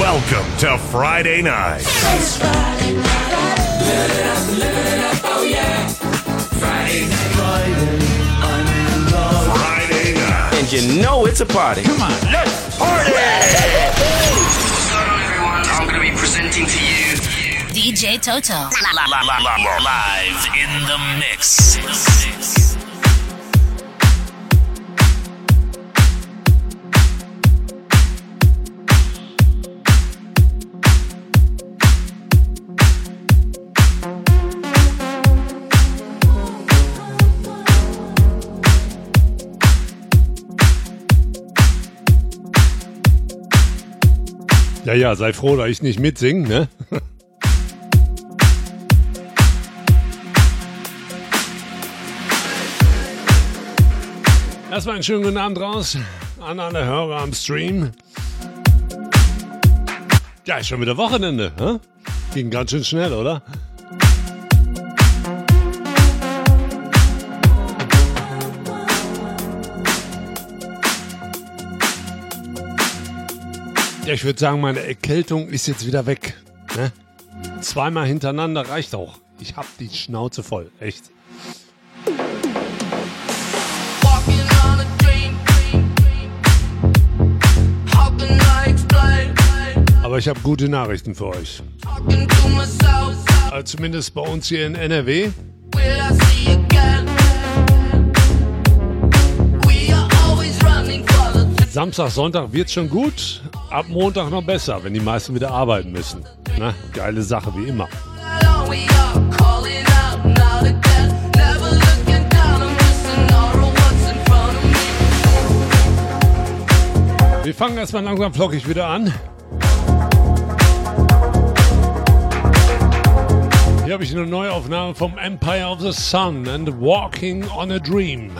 Welcome to Friday night. It's Friday night. Live it up, live it up, oh yeah. Friday night. Friday, I'm in love. Friday night. And you know it's a party. Come on, let's party! Hello everyone, I'm going to be presenting to you DJ Toto. live in the mix. Ja, ja, sei froh, dass ich nicht mitsingen, ne? Erstmal einen schönen guten Abend raus an alle Hörer am Stream. Ja, ist schon wieder Wochenende, hä? Ging ganz schön schnell, oder? Ja, ich würde sagen, meine Erkältung ist jetzt wieder weg. Ne? Zweimal hintereinander reicht auch. Ich hab die Schnauze voll, echt. Aber ich habe gute Nachrichten für euch. Also zumindest bei uns hier in NRW. Samstag, Sonntag wird schon gut. Ab Montag noch besser, wenn die meisten wieder arbeiten müssen. Na, geile Sache wie immer. Wir fangen erstmal langsam flockig wieder an. Hier habe ich eine Neuaufnahme vom Empire of the Sun and Walking on a Dream.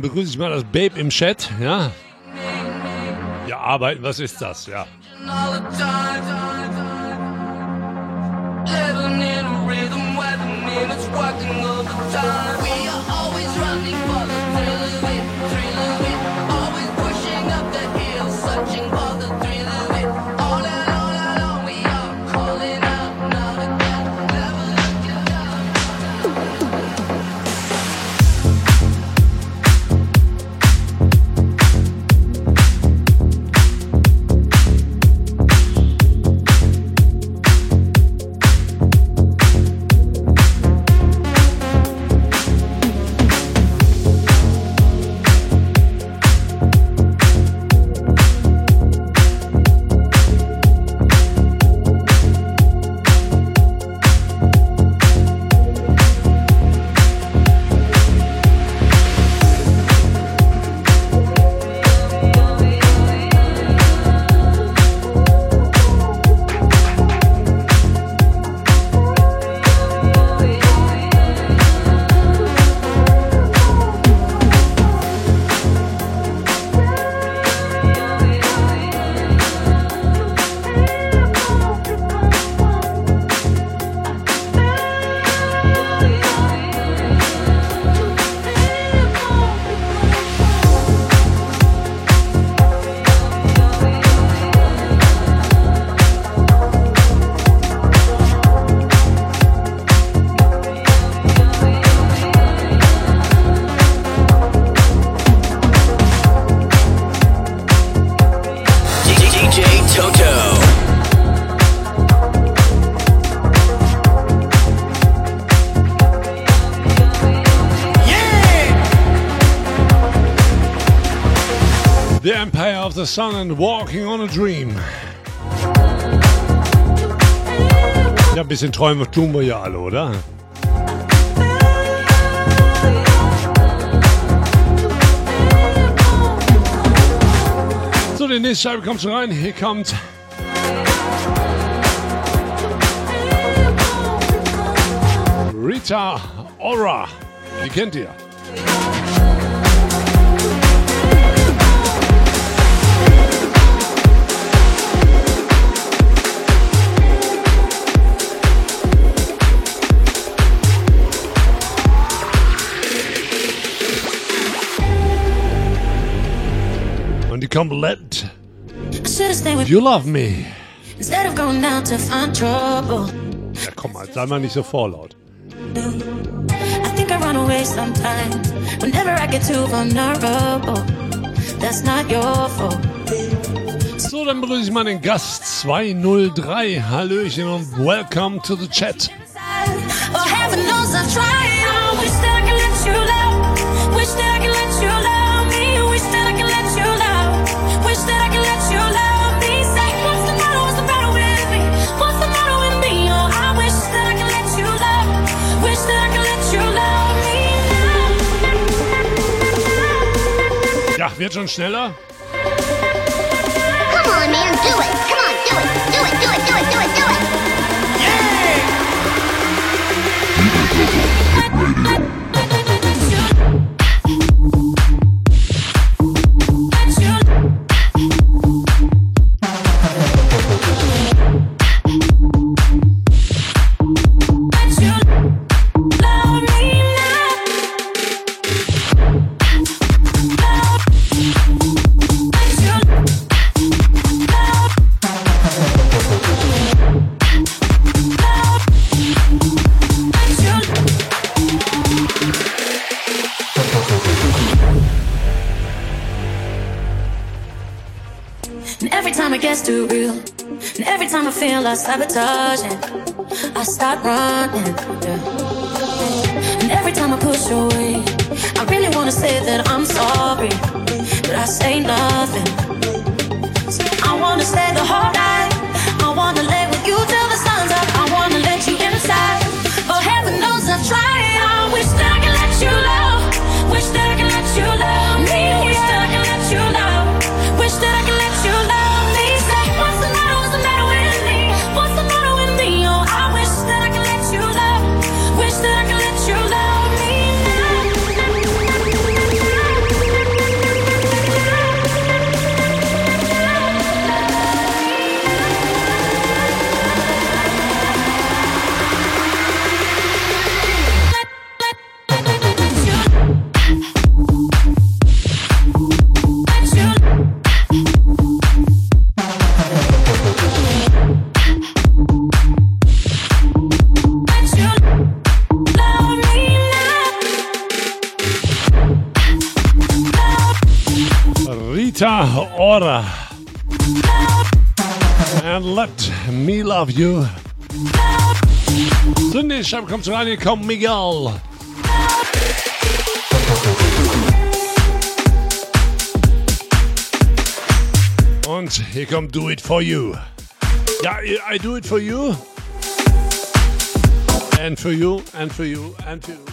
begrüße ich mal das Babe im Chat. Ja, ja arbeiten, was ist das? Ja. Living in of the Sun and Walking on a Dream. Ja, ein bisschen träumen tun wir ja alle, oder? So, die nächste Scheibe kommt schon rein. Hier kommt Rita Ora. Die kennt ihr. Und die kommt Let Should've stayed with You Love Me. instead of going out to find trouble. Ja, komm mal, sei mal nicht so vorlaut. I think I run away sometimes whenever I get too vulnerable. That's not your fault. So, dann begrüße ich mal den Gast 203. Hallöchen und welcome to the chat. Oh, heaven knows I tried. Wird schon schneller. Sabotaging, I start running. yeah. And every time I push away, I really wanna say that I'm sorry, but I say nothing. Me love you. Nächste Scheibe kommt rein. Hier kommt Miguel. Und hier kommt Do It For You. Ja, I do it for you. And for you, and for you, and for you,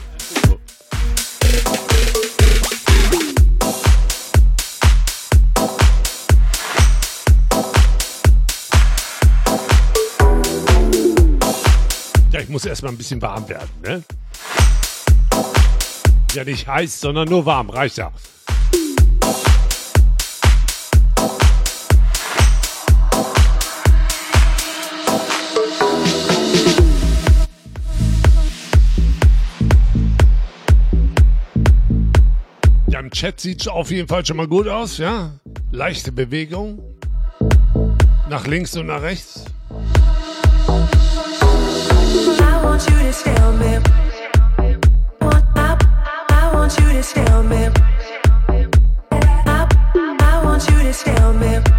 muss erstmal ein bisschen warm werden, ne? Ja, nicht heiß, sondern nur warm, reicht ja. Ja, im Chat sieht auf jeden Fall schon mal gut aus, ja? Leichte Bewegung. Nach links und nach rechts. I want you to stay on me.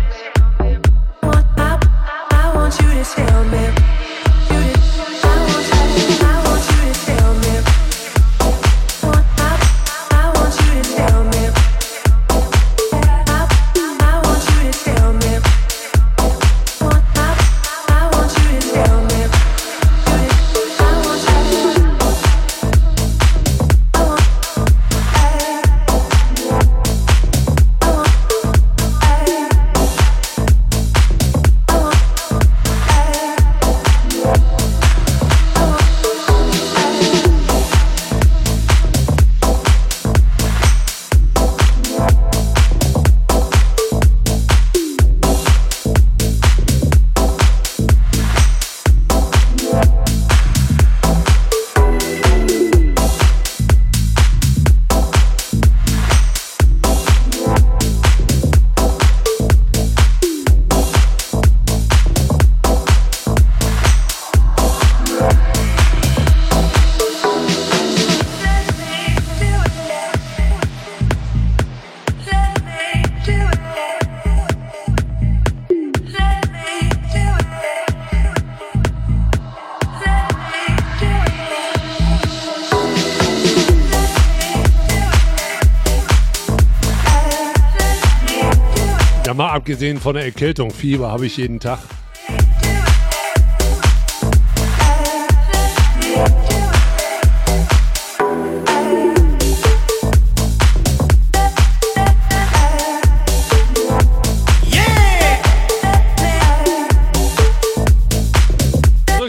Mal abgesehen von der Erkältung, Fieber habe ich jeden Tag.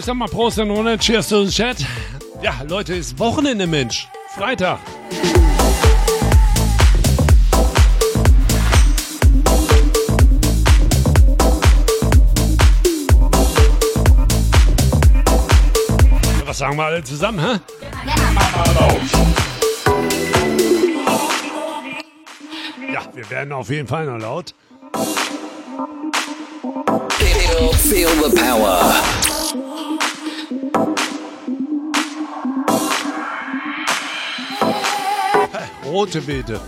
Sag mal Prost und Runde, Cheers to the Chat. Ja, Leute, ist Wochenende, Mensch. Freitag. Sagen wir alle zusammen, hä? Ja, wir werden auf jeden Fall noch laut. Feel, the power. Rote Beete.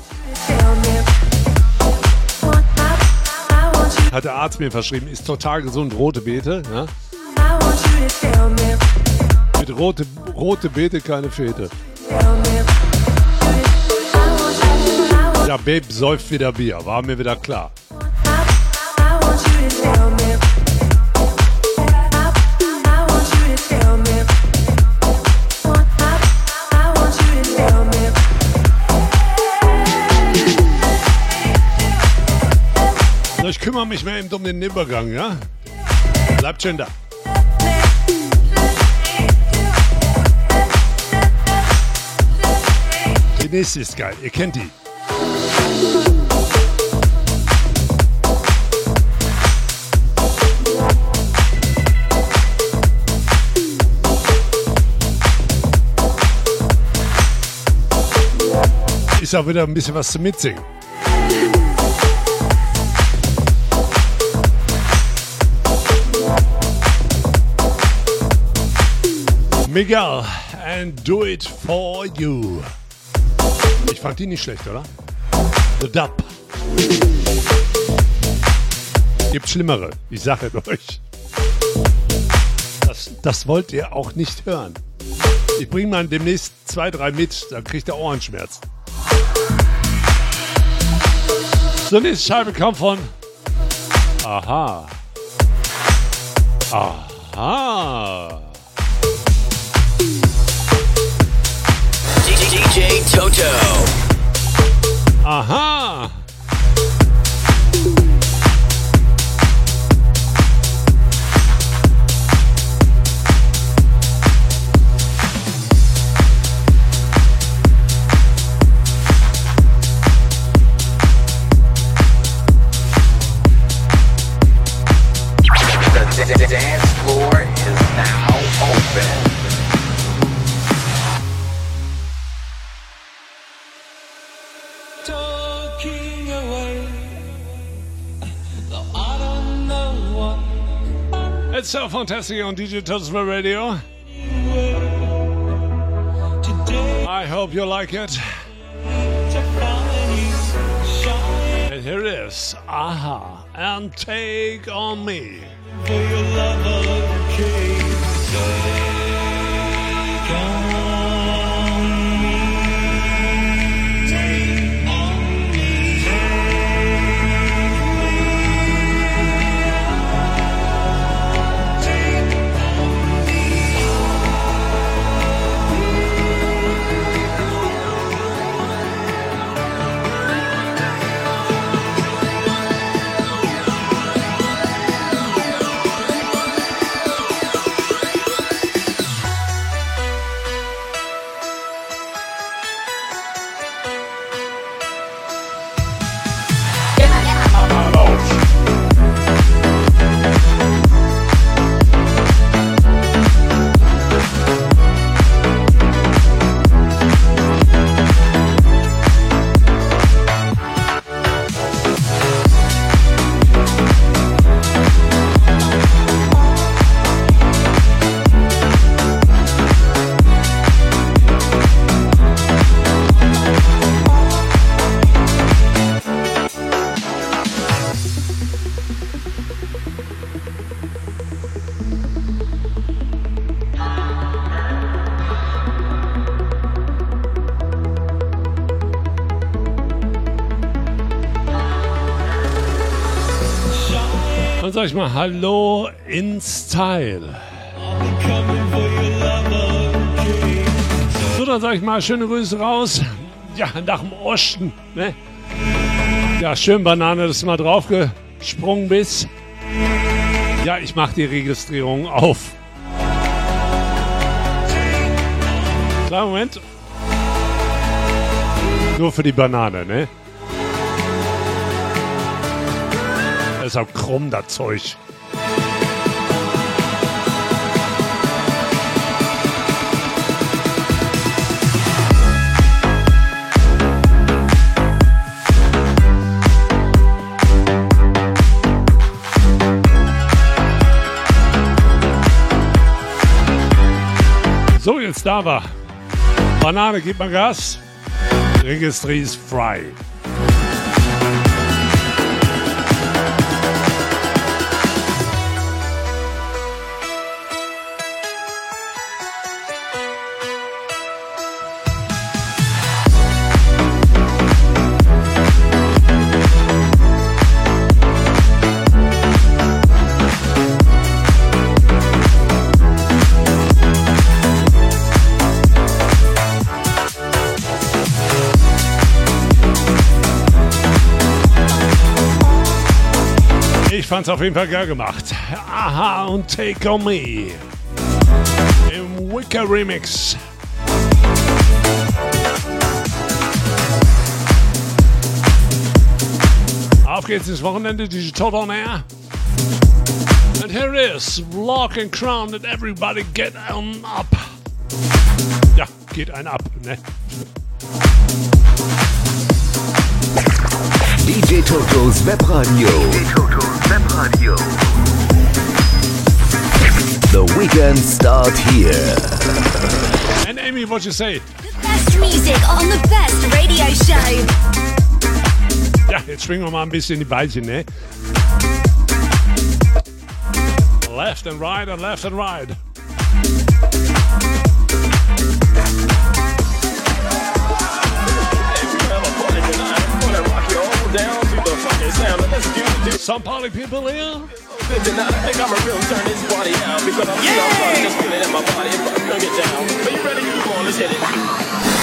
Hat der Arzt mir verschrieben. Ist total gesund, rote Beete. Ja? Mit rote, rote Beete keine Fete. Ja, Babe säuft wieder Bier. War mir wieder klar. Ich kümmere mich mehr eben um den Übergang, ja? Bleibt schön da. Nächste ist geil. Ihr kennt die. Ist auch wieder ein bisschen was zum Mitsingen. Miguel and do it for you. Fand die nicht schlecht, oder? The Dub. Gibt schlimmere, ich sage euch. Das, das wollt ihr auch nicht hören. Ich bringe mal demnächst zwei, drei mit, dann kriegt ihr Ohrenschmerzen. So, nächste Scheibe kommt von. Aha. Aha. DJ Toto. Aha. So fantastic on DJ Tosma Radio. I hope you like it. And here it is. Aha. And take on me. Sag ich mal Hallo in Style. So, dann sag ich mal schöne Grüße raus. Ja, nach dem Osten. Ne? Ja, schön Banane, dass du mal draufgesprungen bist. Ja, ich mach die Registrierung auf. Klar, Moment. Nur für die Banane, ne? Ist auch krumm, das Zeug. So, jetzt da war. Banane, gib mal Gas. Registry ist frei. Fand's auf jeden Fall geil gemacht. Aha und Take On Me. Im Wicker Remix. Auf geht's ins Wochenende, Digital on Air. And here it is, Lock and Crown and everybody get on up. Ja, geht ein ab, ne? DJ Totos Webradio. DJ Totos Webradio. The weekend start here. And Amy, what you say? Best music on the best radio show. Ja, jetzt schwingen wir mal ein bisschen die Beilchen, ne? Left and right and left and right. Some party people here.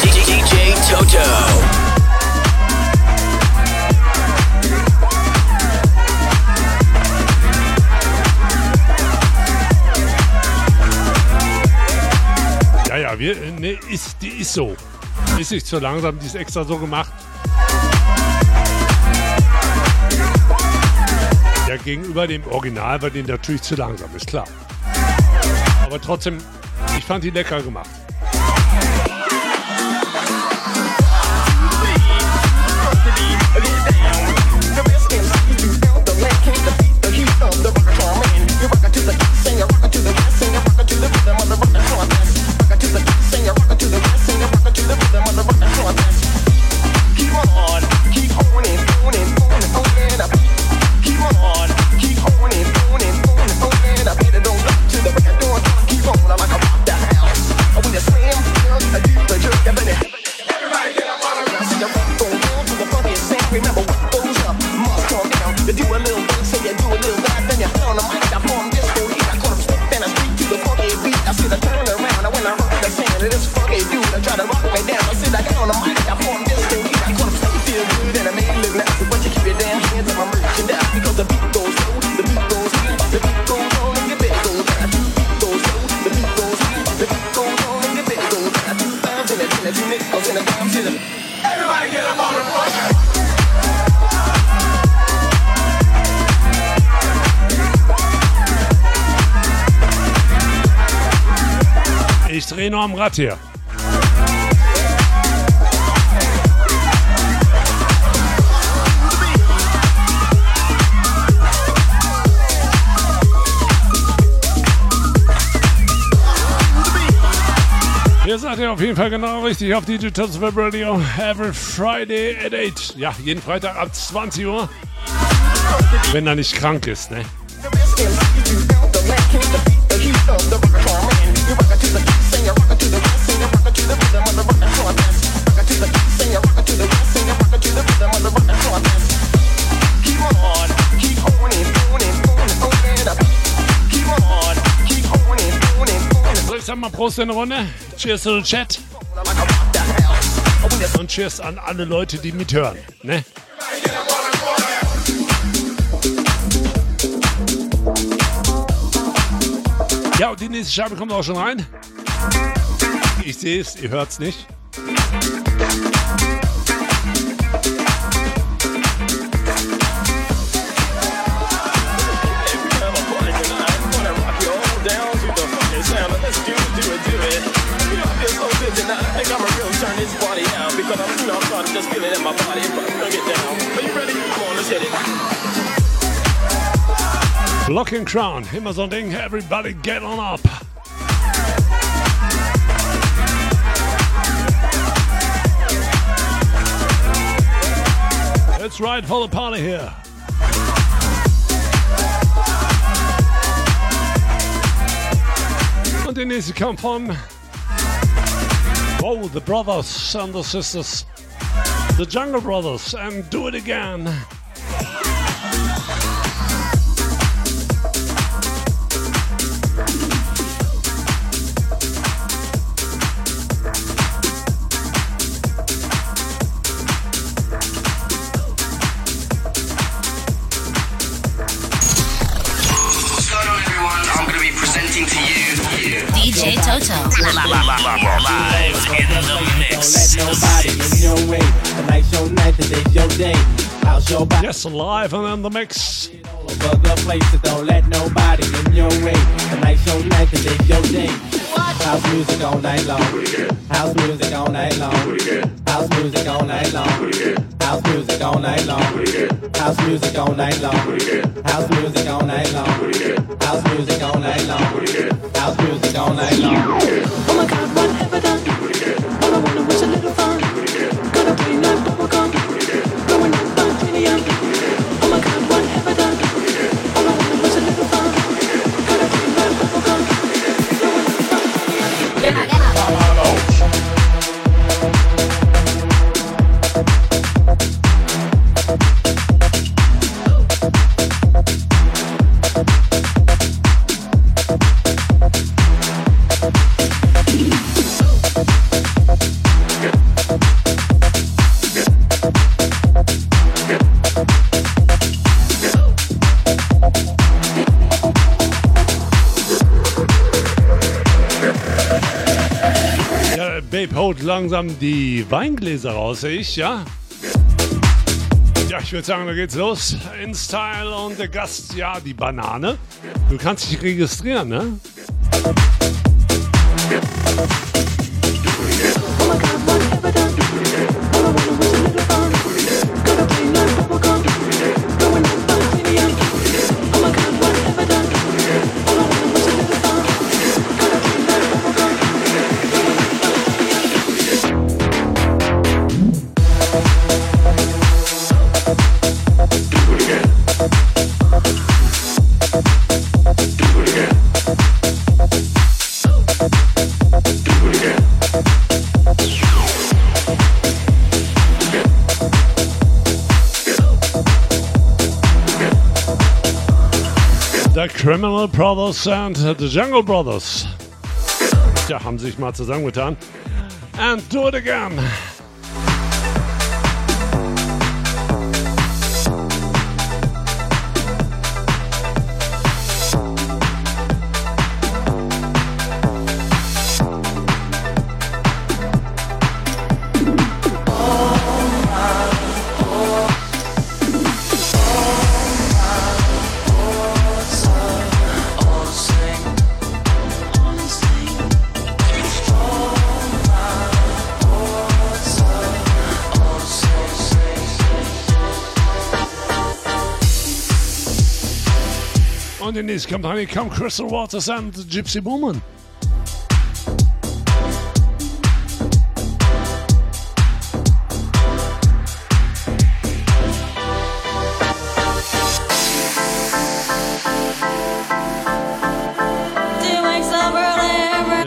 DJ Toto. Ja, ja, wir, ne, ist, die ist so. Ist nicht zu langsam, die ist extra so gemacht. Ja, gegenüber dem Original war die natürlich zu langsam, ist klar. Aber trotzdem, ich fand die lecker gemacht. Rad hier. Ihr seid ja auf jeden Fall genau richtig auf Digital Web Radio. Every Friday at 8. Ja, jeden Freitag ab 20 Uhr. Wenn er nicht krank ist, ne? Prost in der Runde. Cheers to the Chat. Und Cheers an alle Leute, die mithören. Ne? Ja, und die nächste Scheibe kommt auch schon rein. Ich sehe es, ihr hört es nicht. Block Crown, immer so ein Ding. Everybody get on up. It's right for the party here. Und die nächste kommt von Oh, the brothers and the sisters. The Jungle Brothers and Do It Again. Live in the mix. Don't let nobody in your way. Tonight's your night, today's your day. How's your body? Yes, live and in the mix. All over the place, so don't let nobody in your way. Tonight's your night, today's your day. House music all night long. House music all night long. House music all night long. House music all night long. House music all night long. House music all night long. House music all night long. House music all night long. Oh my God, what have I done? Haut langsam die Weingläser raus, sehe ich, ja? Ja, ich würde sagen, da geht's los. In Style und der Gast, ja, die Banane. Du kannst dich registrieren, ne? Criminal Brothers and the Jungle Brothers. Ja, haben sich mal zusammengetan. And do it again. Und in nächste Kampagne kommt Crystal Waters and Gypsy Woman.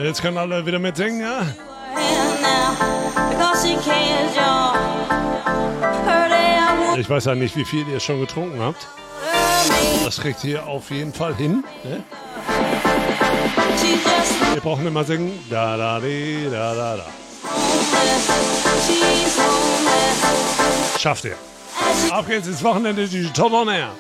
Jetzt können alle wieder mitsingen, ja? Ich weiß ja nicht, wie viel ihr schon getrunken habt. Das kriegt ihr auf jeden Fall hin. Ne? Wir brauchen immer singen. Da, da, di, da, da, da. Schafft ihr. Auf geht's ins Wochenende, die Top on Air.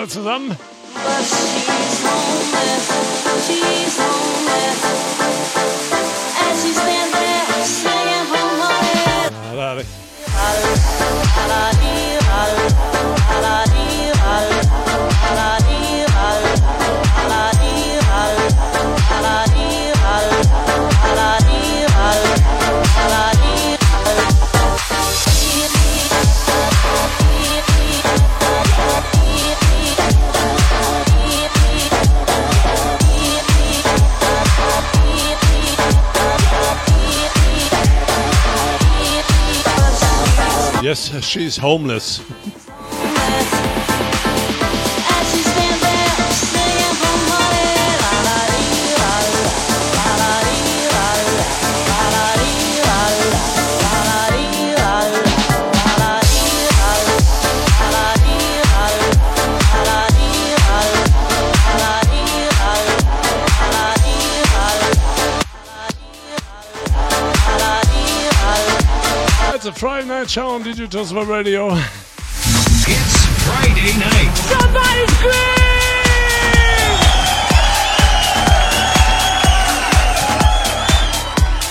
You, Jetzt alle zusammen. but she's She's homeless. A Friday night show on Digital Swap Radio. It's Friday night. Somebody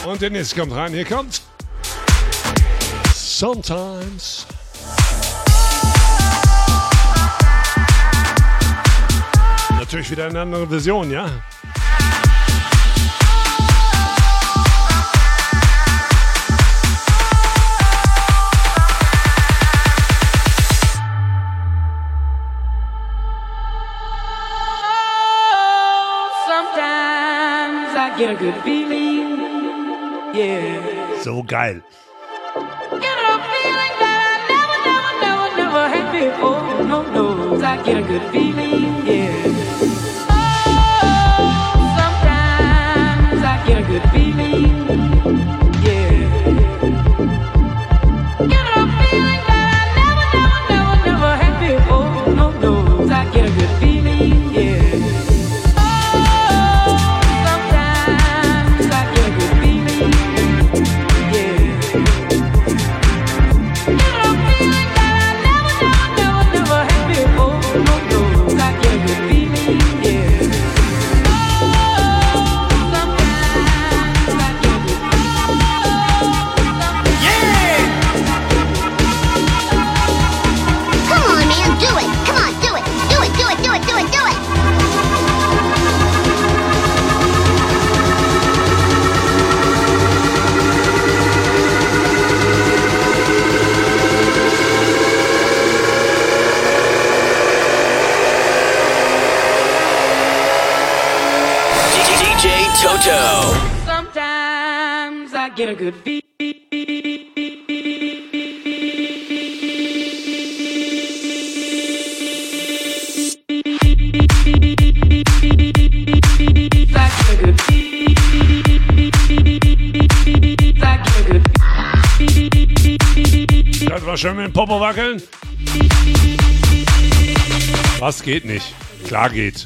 Und Dennis kommt rein. Hier kommt. Sometimes. Natürlich wieder eine andere Version, ja? Get a good feeling. Yeah. So geil. Get a feeling that I never, never, never, never had before. No, no, I get a good feeling. Yeah. Oh, sometimes I get a good feeling. Good feeling. Das war schön mit dem Popo wackeln. Was geht nicht? Klar geht.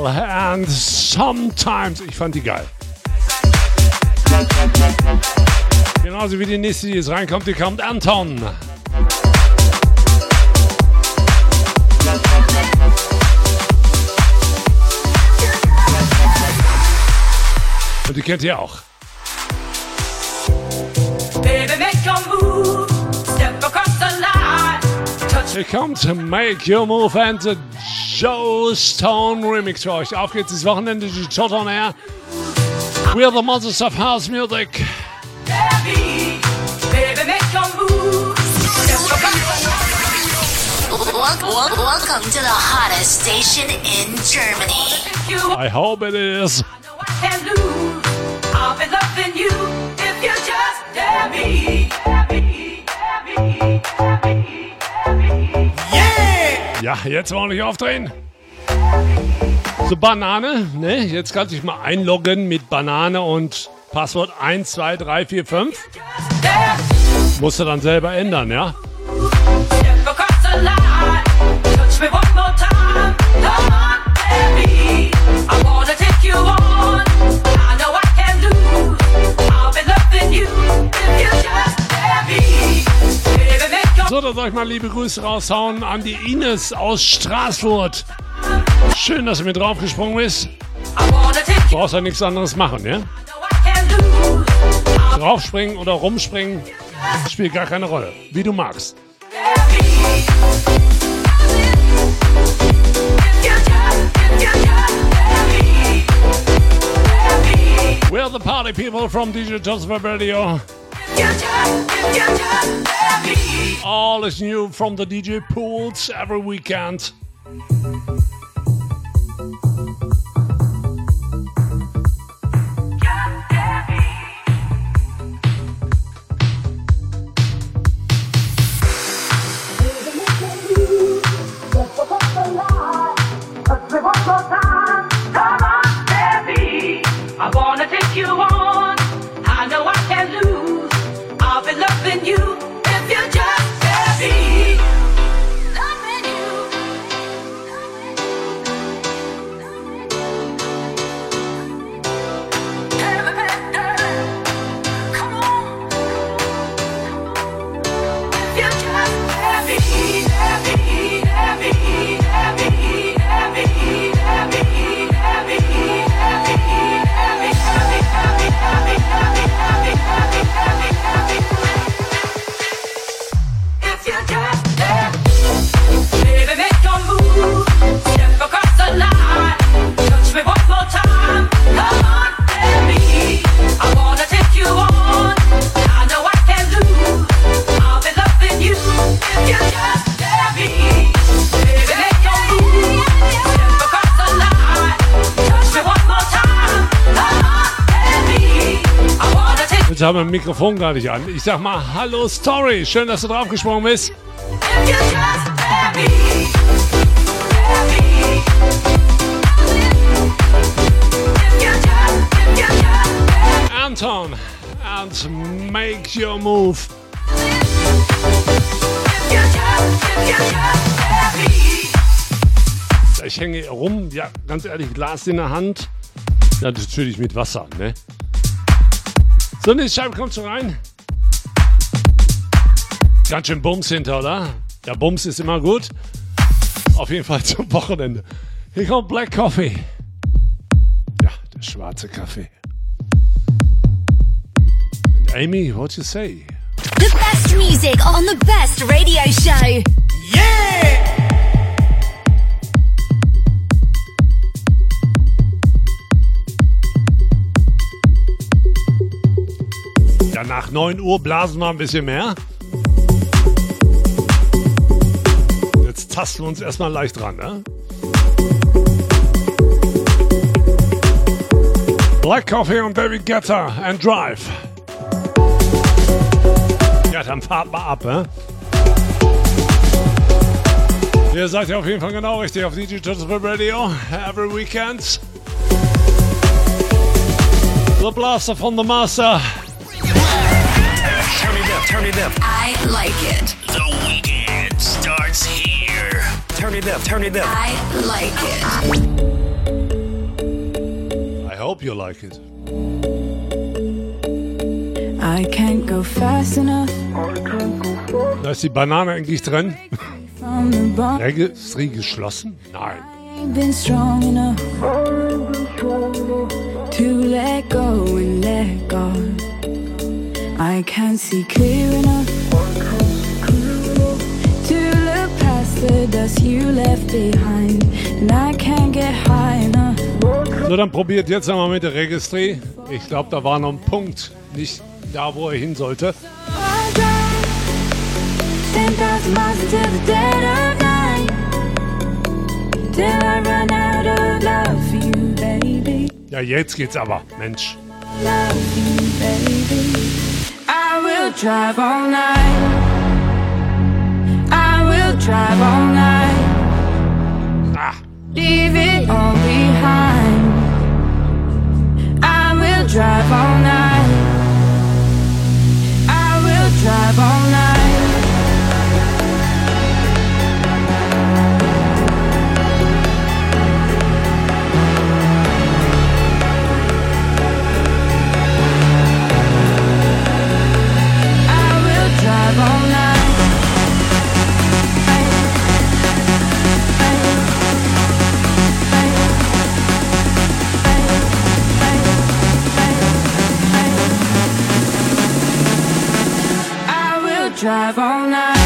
Fell and Sometimes. Ich fand die geil. Genauso wie die nächste, die jetzt reinkommt, die kommt Anton. Und die kennt ihr auch. Baby, make your move. Step across the line. Touch Hier kommt Make Your Move and the Joe Stone Remix für euch. Auf geht's, das Wochenende, die Shot on Air. We are the Monsters of House Music. baby. Baby, make your move. Step across the Welcome, welcome to the hottest station in Germany. You I hope it is. can lose. I'll Ja, jetzt mal nicht aufdrehen. So, Banane, ne? Jetzt kannst du dich mal einloggen mit Banane und Passwort 1, 2, 3, 4, 5. Musst du dann selber ändern, ja? So, dann soll ich mal liebe Grüße raushauen an die Ines aus Straßfurt. Schön, dass du mit draufgesprungen bist. You. Brauchst ja nichts anderes machen, ja? Draufspringen oder rumspringen spielt gar keine Rolle. Wie du magst. We're the party people from DJ Web Radio. If you just, if you just dare me. All is new from the DJ pools every weekend. I Heute haben wir ein Mikrofon gar nicht an. Ich sag mal Hallo Story. Schön, dass du draufgesprungen bist. Anton and make your move. Ich hänge rum, ja, ganz ehrlich, Glas in der Hand. Ja, natürlich mit Wasser, ne? So, nächste Scheibe kommt so rein. Ganz schön Bums hinter, oder? Ja, Bums ist immer gut. Auf jeden Fall zum Wochenende. Hier kommt Black Coffee. Ja, der schwarze Kaffee. And Amy, what you say? The best music on the best radio show. Yeah! Ja, nach 9 Uhr blasen wir ein bisschen mehr. Jetzt tasten wir uns erstmal leicht ran, ne? Black Coffee und David Guetta and Drive. Ja, dann fahrt mal ab, ne? Ihr seid ja auf jeden Fall genau richtig auf Digital Radio. Every weekend. The Blaster von the Master. Turn it up, turn it up. I like it. The weekend starts here. Turn it up, turn it up. I like it. I hope you like it. I can't go fast enough Da ist die Banane eigentlich drin. Registry geschlossen? Nein. Been strong enough to let go and let God. I can't see clear enough to look past the dust you left behind, and I can't get high enough. So, dann probiert jetzt einmal mit der Registry. Ich glaube, da war noch ein Punkt. Nicht da, wo er hin sollte. I drive 10,000 miles into the dead of night till I run out of love for you, baby. Ja, jetzt geht's aber. Mensch. love you, will drive all night. I will drive all night. Ah. Leave it all behind. I will drive all night. I will drive all night. Drive all night.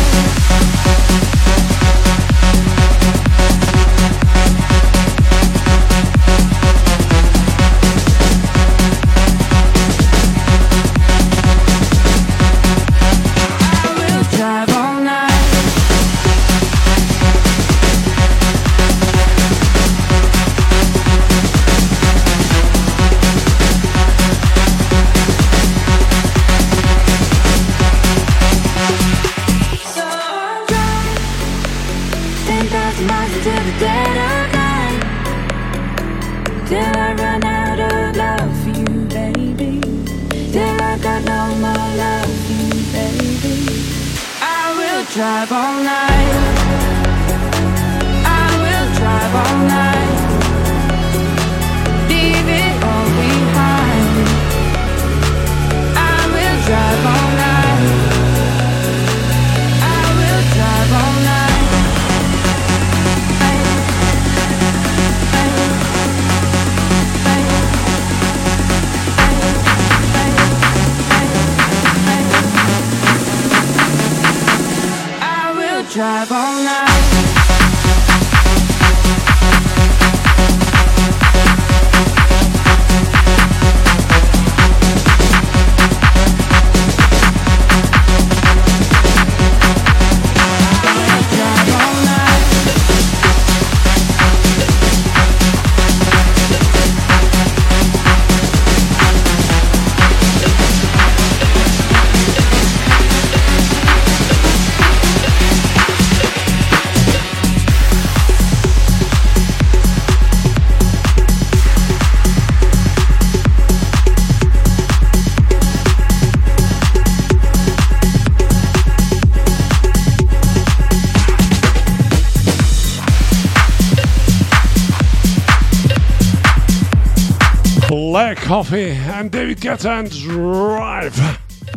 David Guetta and Drive.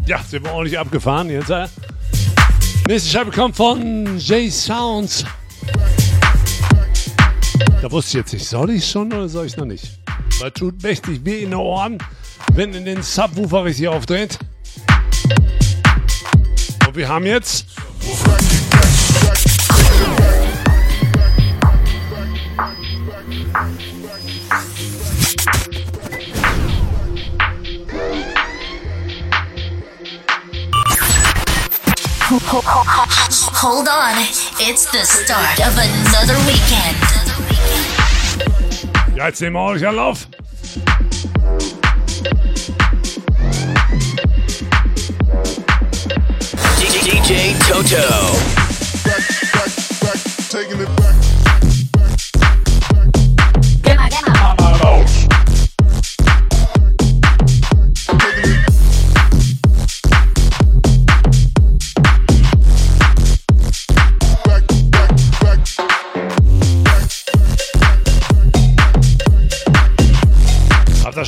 Ja, sind wir ordentlich abgefahren jetzt. Äh? Nächste Scheibe kommt von J Sounds. Da wusste ich jetzt nicht, soll ich schon oder soll ich noch nicht? Weil tut mächtig weh in den Ohren, wenn in den Subwoofer richtig aufdreht. Und wir haben jetzt it's the start of another weekend. Ja, jetzt nehmen wir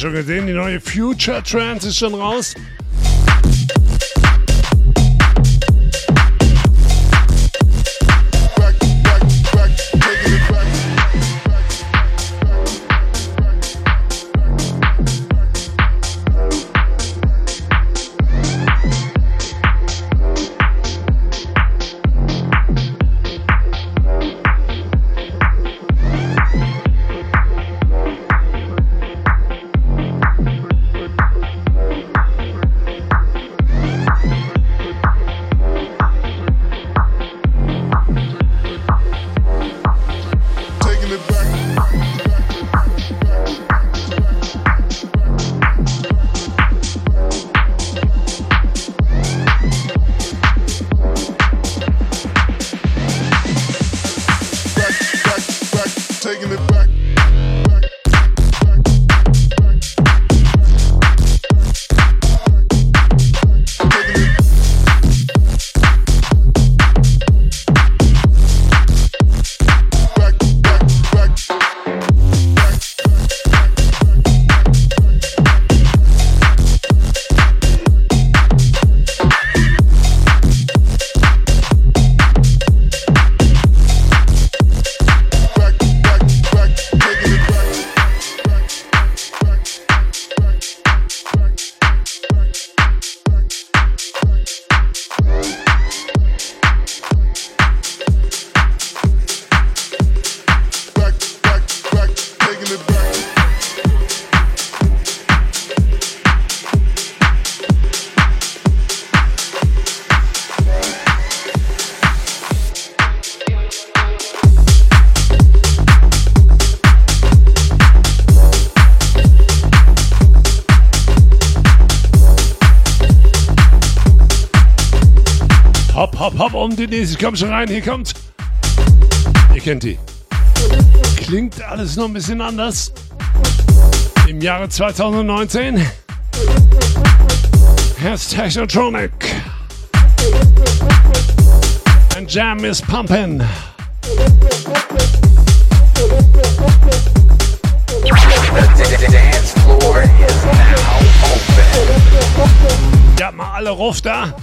schon gesehen, die neue Future Trance ist schon raus. Nächste. Komm schon rein, hier kommt. Ihr kennt die. Klingt alles noch ein bisschen anders. Im Jahre 2019. Here's Technotronic. And Jam is pumping. Ja, mal alle Ruf da.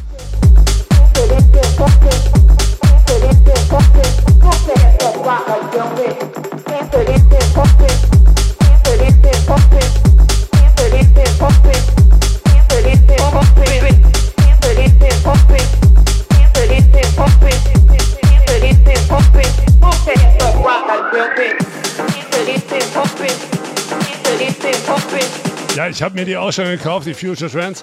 Ja, ich habe mir die auch schon gekauft, die Future Trends.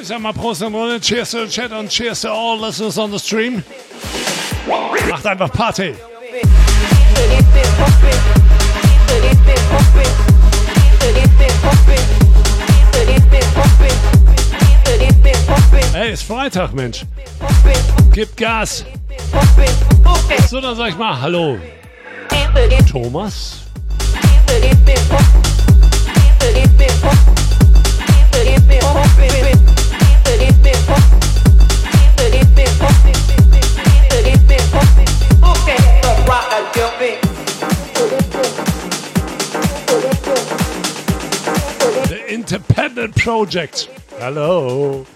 Ich sag mal Prost und Runde, cheers to the chat und cheers to all listeners on the stream. Macht einfach Party. Hey, ist Freitag, Mensch. Gib Gas. So, dann sag ich mal Hallo. Thomas? The Independent Project. Hello.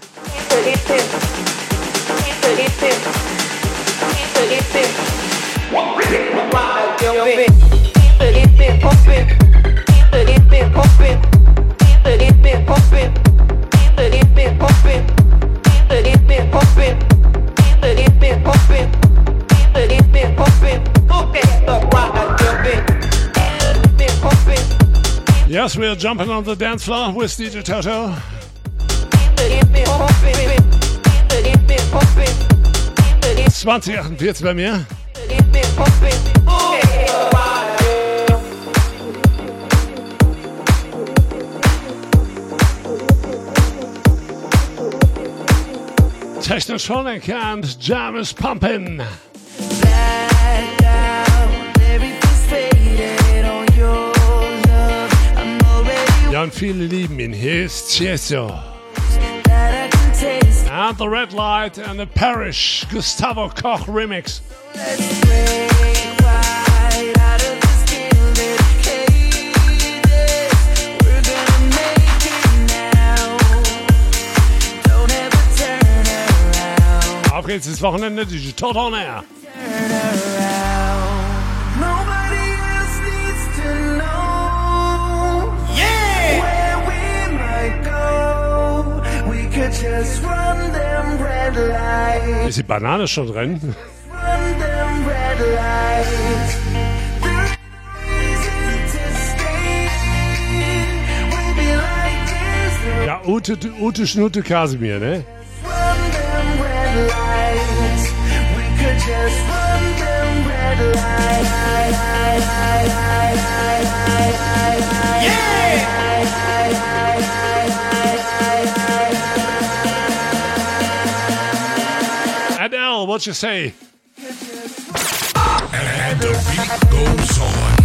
Yes, we are jumping on the dance floor with DJ Toto. 2048 bei mir. Technotronic and Jam is pumping. Ja, und viele lieben ihn. Hier ist Tiesto. And the Red Light and the Parish Gustavo Koch remix. Auf geht's ins Wochenende, Digital on Air. Ist die Banane schon drin? Ja, Ute, Ute Schnute Kasimir, ne? just run them red Adele, what you say? And the beat goes on.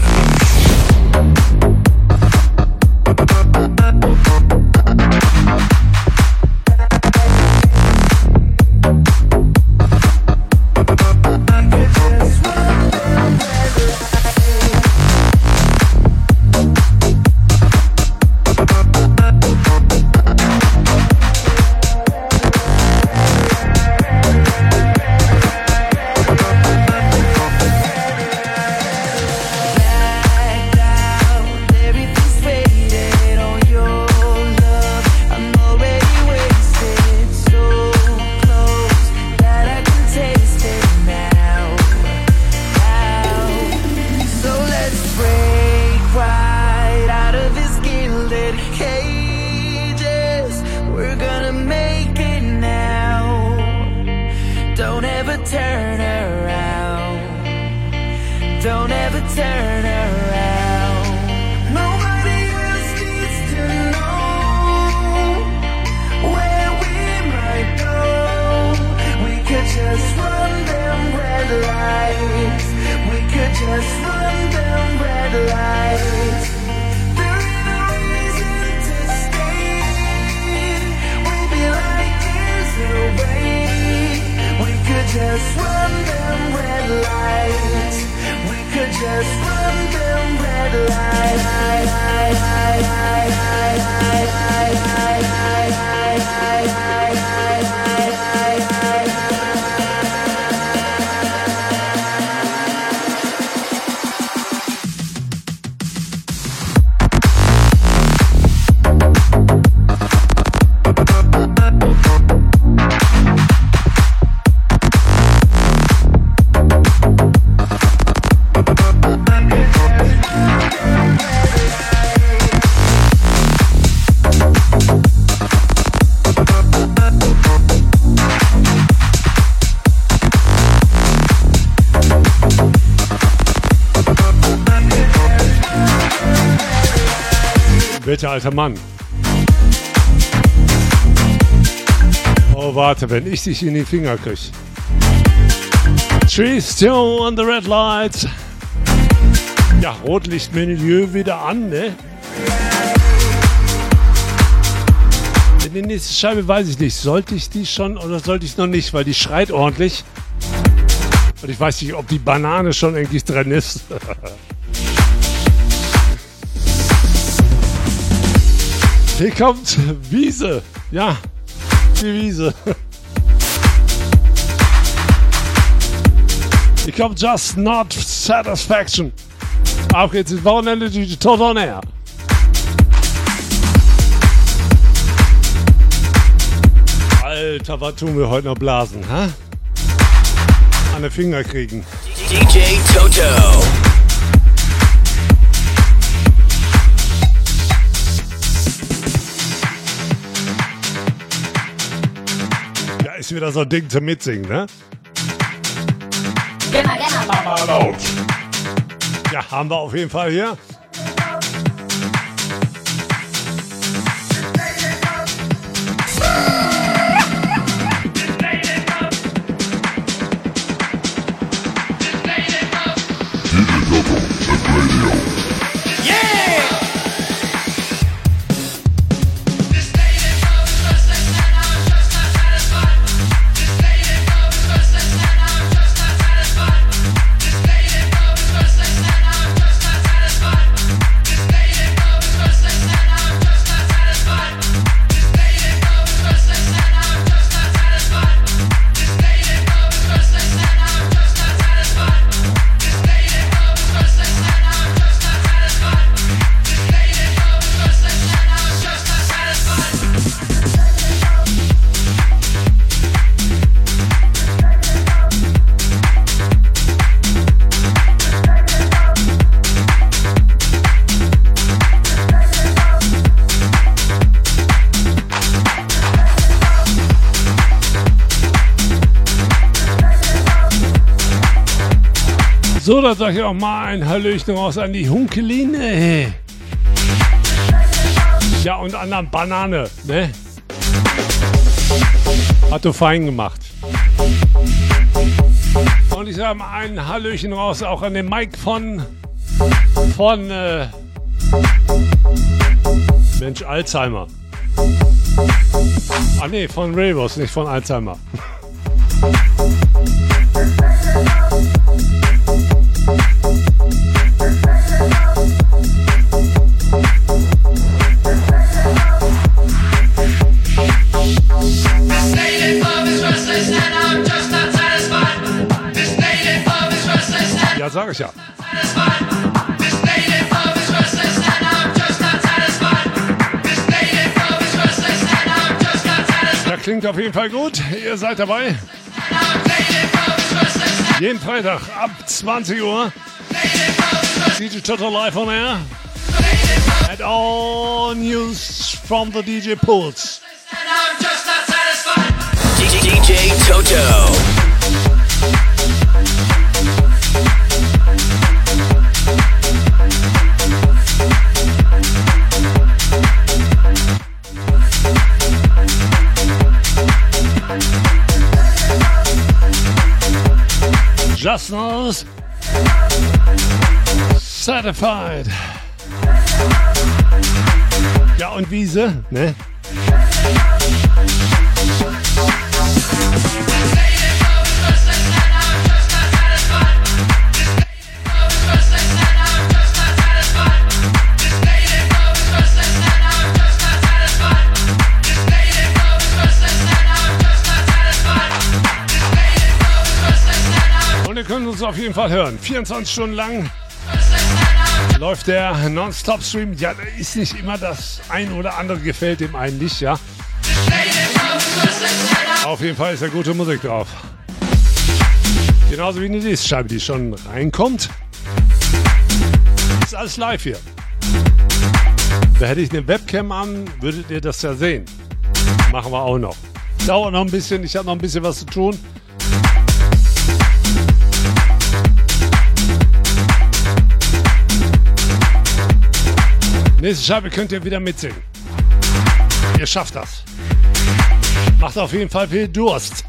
Alter Mann? Oh, warte, wenn ich dich in die Finger krieg. Trees still on the red lights. Ja, Rotlichtmilieu wieder an, ne? Die nächste Scheibe weiß ich nicht. Sollte ich die schon oder sollte ich noch nicht? Weil die schreit ordentlich. Und ich weiß nicht, ob die Banane schon eigentlich drin ist. Hier kommt Wiese. Ja, die Wiese. Hier kommt Just Not Satisfaction. Auf geht's ins Wochenende, die Tot on Air. Alter, was tun wir heute noch blasen, hä? An den Finger kriegen. DJ Toto. Wieder so ein Ding zum Mitsingen, ne? Genau, genau. Ja, haben wir auf jeden Fall hier. So, dann sag ich auch mal ein Hallöchen raus an die Hunkeline. Ja, und an der Banane, ne? Hat du fein gemacht. Und ich sage mal ein Hallöchen raus auch an den Mike von von äh, Mensch Alzheimer. Ah nee, von Ravos, nicht von Alzheimer. Klingt auf jeden Fall gut. Ihr seid dabei. Jeden Freitag ab 20 Uhr. DJ Total live on air. And all news from the DJ pools. DJ Toto. Just knows. Certified. Ja, und Wiese, ne? Uns auf jeden Fall hören. 24 Stunden lang läuft der Non-Stop-Stream. Ja, da ist nicht immer das ein oder andere gefällt dem einen nicht, ja. Auf jeden Fall ist da gute Musik drauf. Genauso wie eine Disc-Scheibe, die schon reinkommt. Ist alles live hier. Da hätte ich eine Webcam an, würdet ihr das ja sehen. Machen wir auch noch. Dauert noch ein bisschen, ich habe noch ein bisschen was zu tun. Nächste Scheibe könnt ihr wieder mitsingen. Ihr schafft das. Macht auf jeden Fall viel Durst.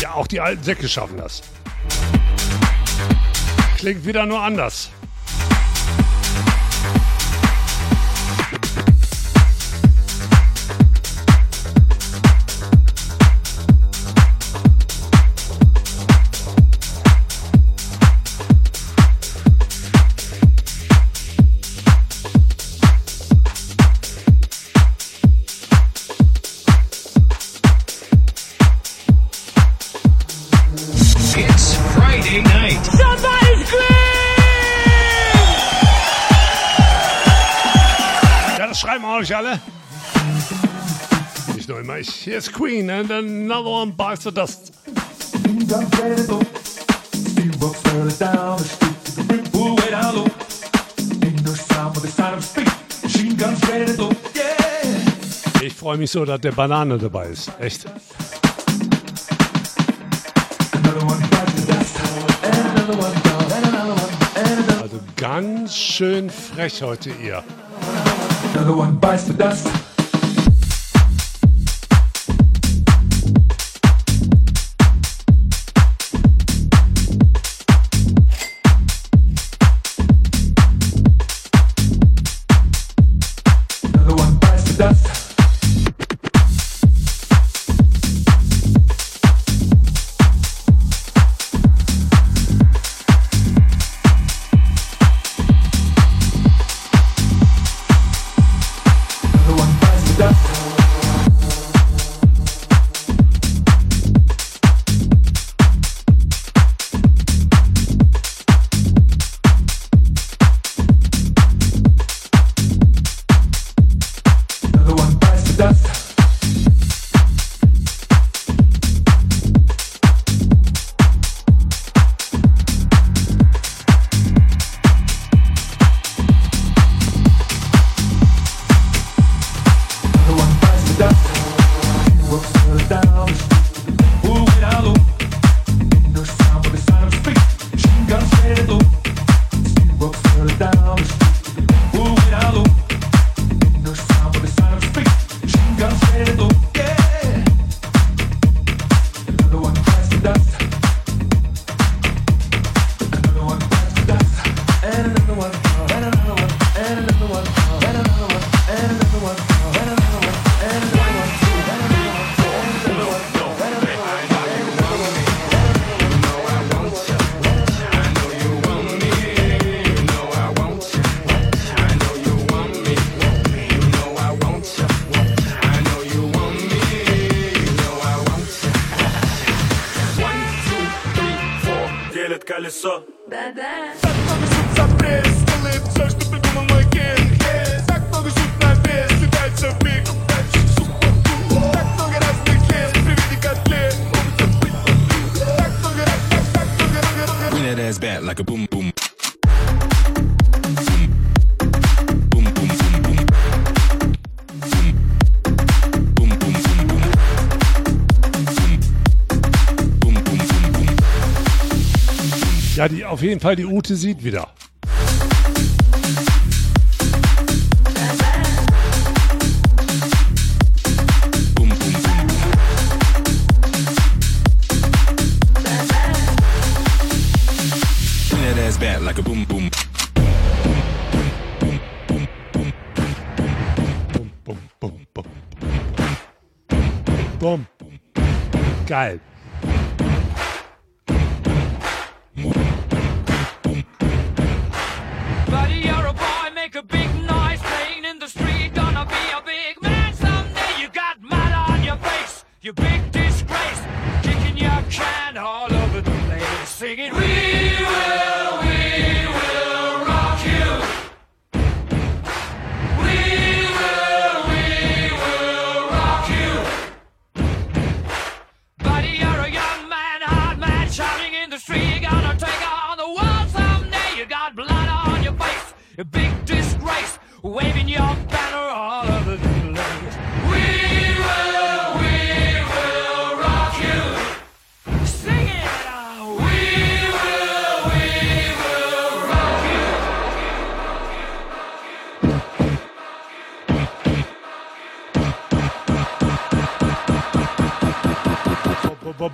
Ja, auch die alten Säcke schaffen das. Klingt wieder nur anders. Here's Queen and another one bites the dust. Ich freue mich so, dass der Banane dabei ist. Echt. Also ganz schön frech heute ihr. Another one bites the dust. ass back like a boom boom. Ja, die, auf jeden Fall, die Ute sieht wieder. Geil.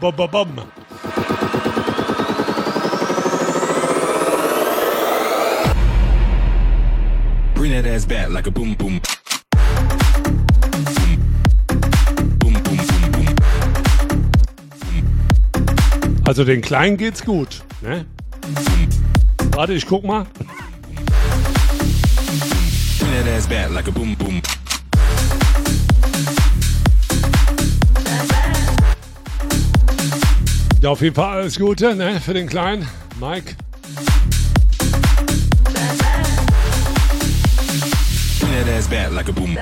Bum, bum, bum. Bring that ass back like a boom boom. Also den Kleinen geht's gut. Ne? Warte, ich guck mal. Bring that ass back like a boom boom. Ja, auf jeden Fall alles Gute ne, für den Kleinen. Mike. That ass back like a boom.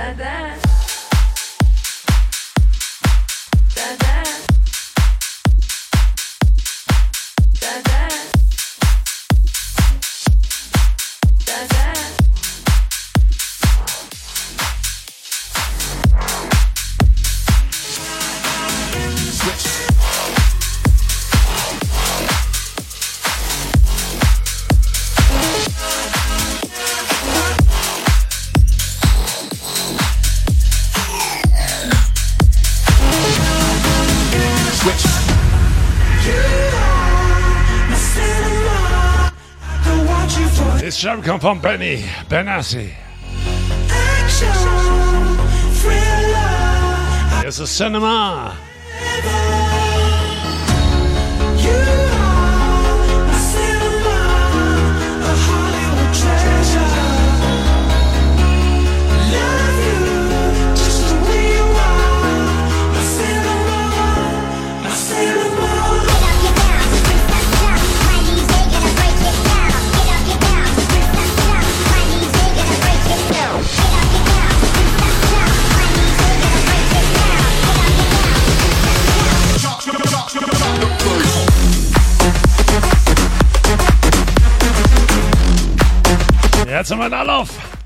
Come from Benny Benassi. It's a cinema. Jetzt haben wir einen Anlauf.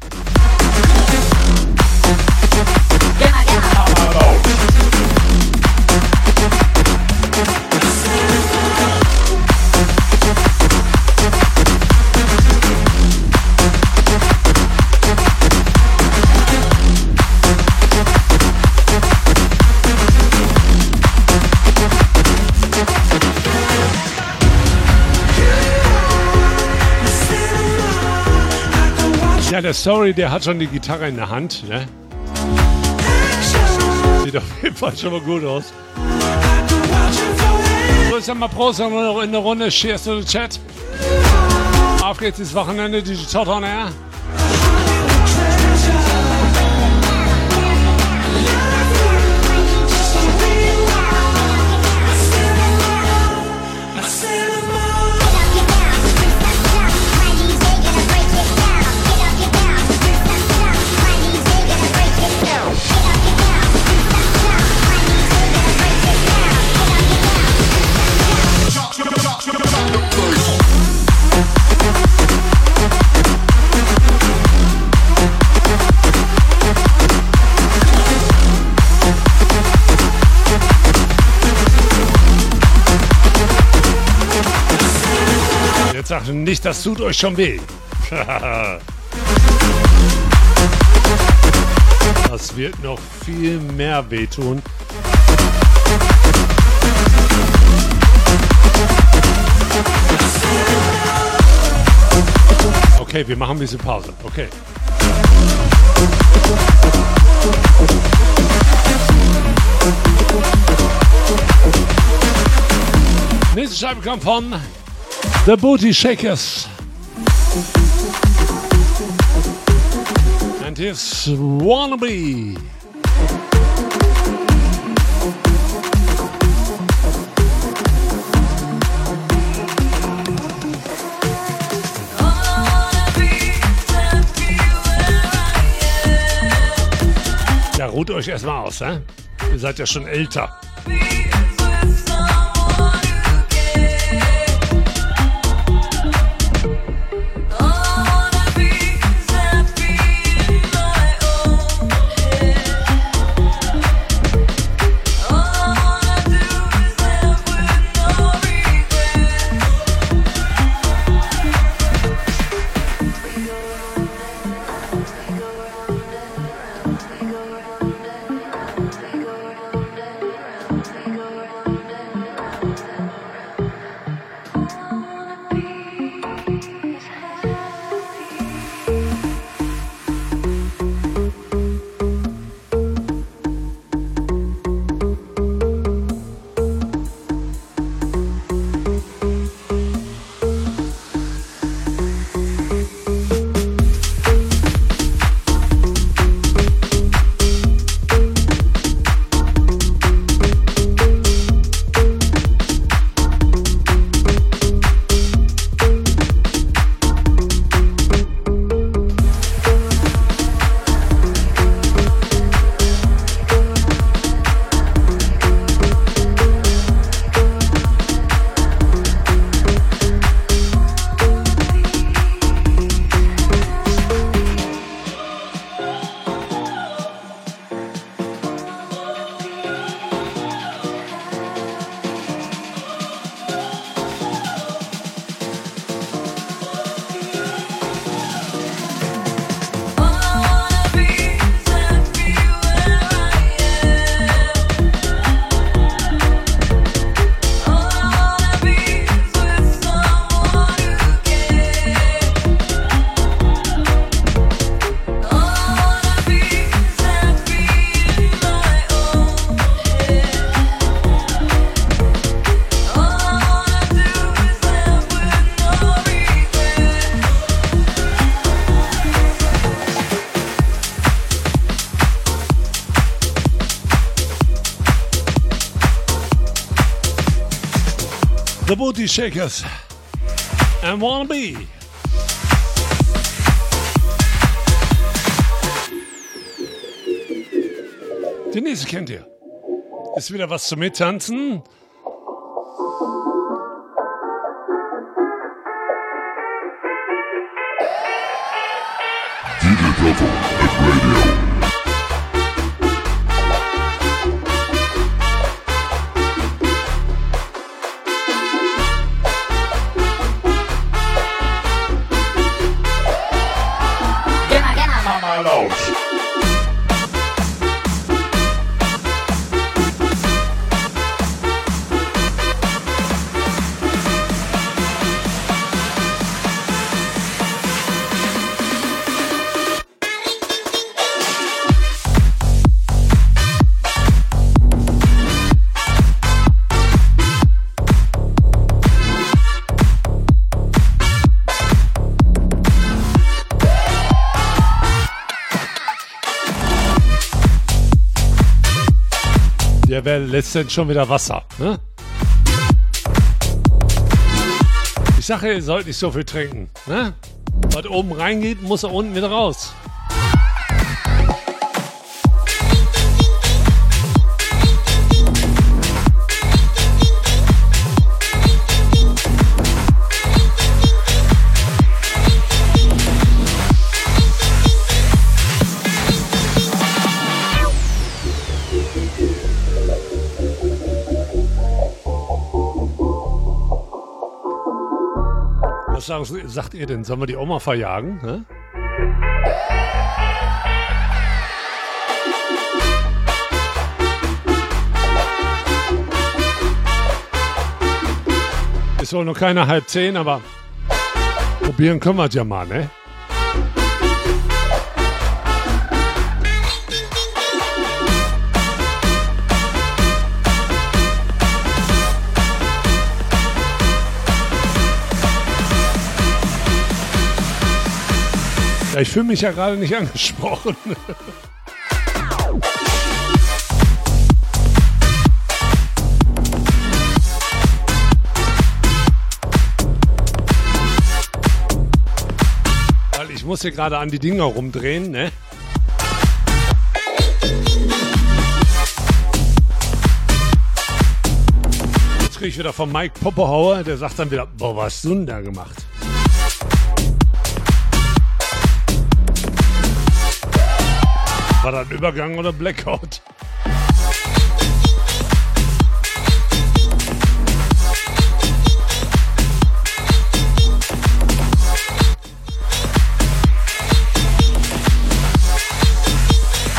Der Story, der hat schon die Gitarre in der Hand. Ne? Sieht auf jeden Fall schon mal gut aus. So, ich sag mal Prost in der Runde. Cheers to the Chat. Auf geht's ins Wochenende, Tot on Air. Nicht, das tut euch schon weh. das wird noch viel mehr wehtun. Okay, wir machen ein bisschen Pause. Okay. Nächste Scheibe kommt von The Booty Shakers. And his Wannabe. Ja, ruht euch erstmal aus, hä? Ihr seid ja schon älter. Booty Shakers. And wanna be. Den nächsten kennt ihr. Ist wieder was zum Mittanzen. Wäre letztendlich schon wieder Wasser. Ne? Ich sage, ihr sollt nicht so viel trinken. Ne? Was oben reingeht, muss er unten wieder raus. Was sagt ihr denn? Sollen wir die Oma verjagen? Ne? Ist wohl noch keine halb zehn, aber probieren können wir es ja mal, ne? Ja, ich fühle mich ja gerade nicht angesprochen. Weil ich muss hier gerade an die Dinger rumdrehen, ne? Jetzt kriege ich wieder von Mike Popperhauer, der sagt dann wieder, boah, was hast du denn da gemacht? War das ein Übergang oder Blackout?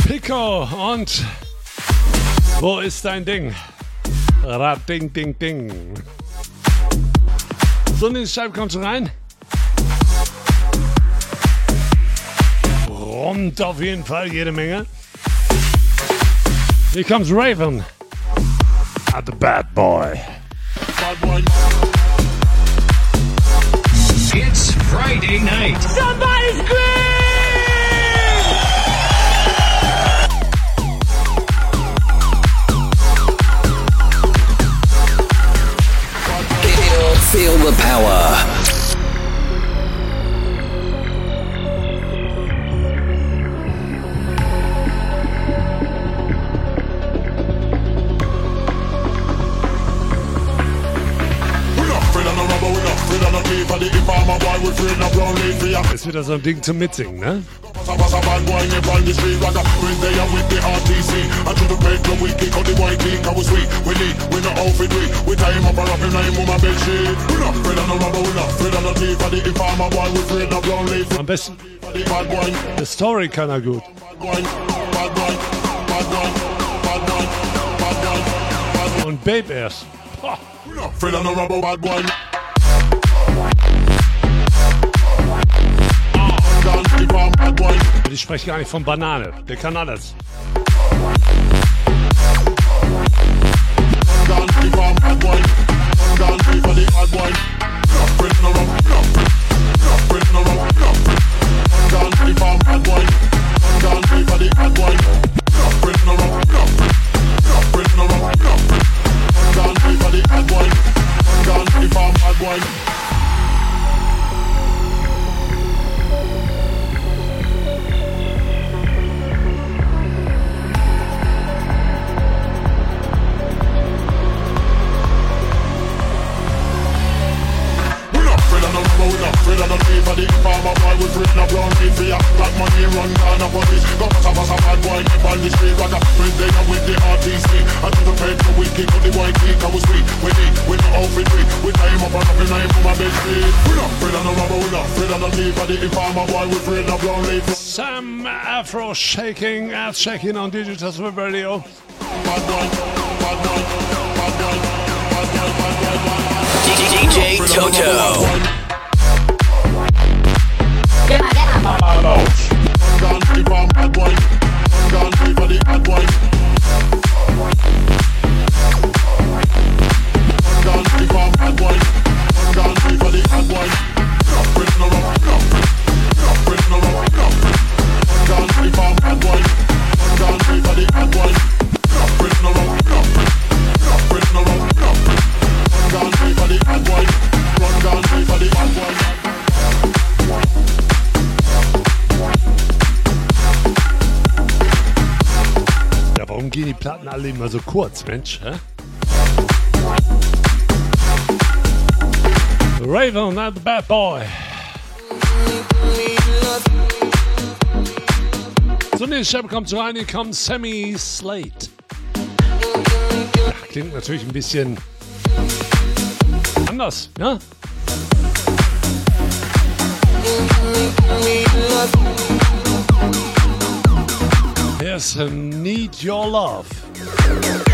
Pico und wo ist dein Ding? Rad ding ding ding. So, in die Scheibe kommst du rein. Rund auf jeden Fall jede Menge. Here comes Raven. Ah, the bad boy. It's Friday night. Somebody scream! Feel the power. Ist wieder so ein Ding zum Mitsingen, ne? Am besten. The Story kann er gut. Und Babe erst. Boah. Und ich spreche gar nicht von Banane. Der kann alles. Bad boy. no Real on the name of the farmer boy with written a brown name for ya Black money run down a police. Go pass a pass a bad boy keep on the street Rock a friend they with the RTC I never paid for week keep on the white key Cause we sweet, we deep, we no outfit we We time up and up in name for my bed sheet We no Real on the rubber, we no Real on the name of the farmer boy with written a brown name for Sam Afro shaking at shaking on Digital Web Radio. Bad boy, bad boy, bad boy, DJ Toto. Ja, Platten alle immer so kurz, Mensch? Hä? Raven, not the bad boy. So, nächstes Step kommt rein, hier kommt Sammy Slate. Klingt natürlich ein bisschen anders, ja? Here's Need Your Love.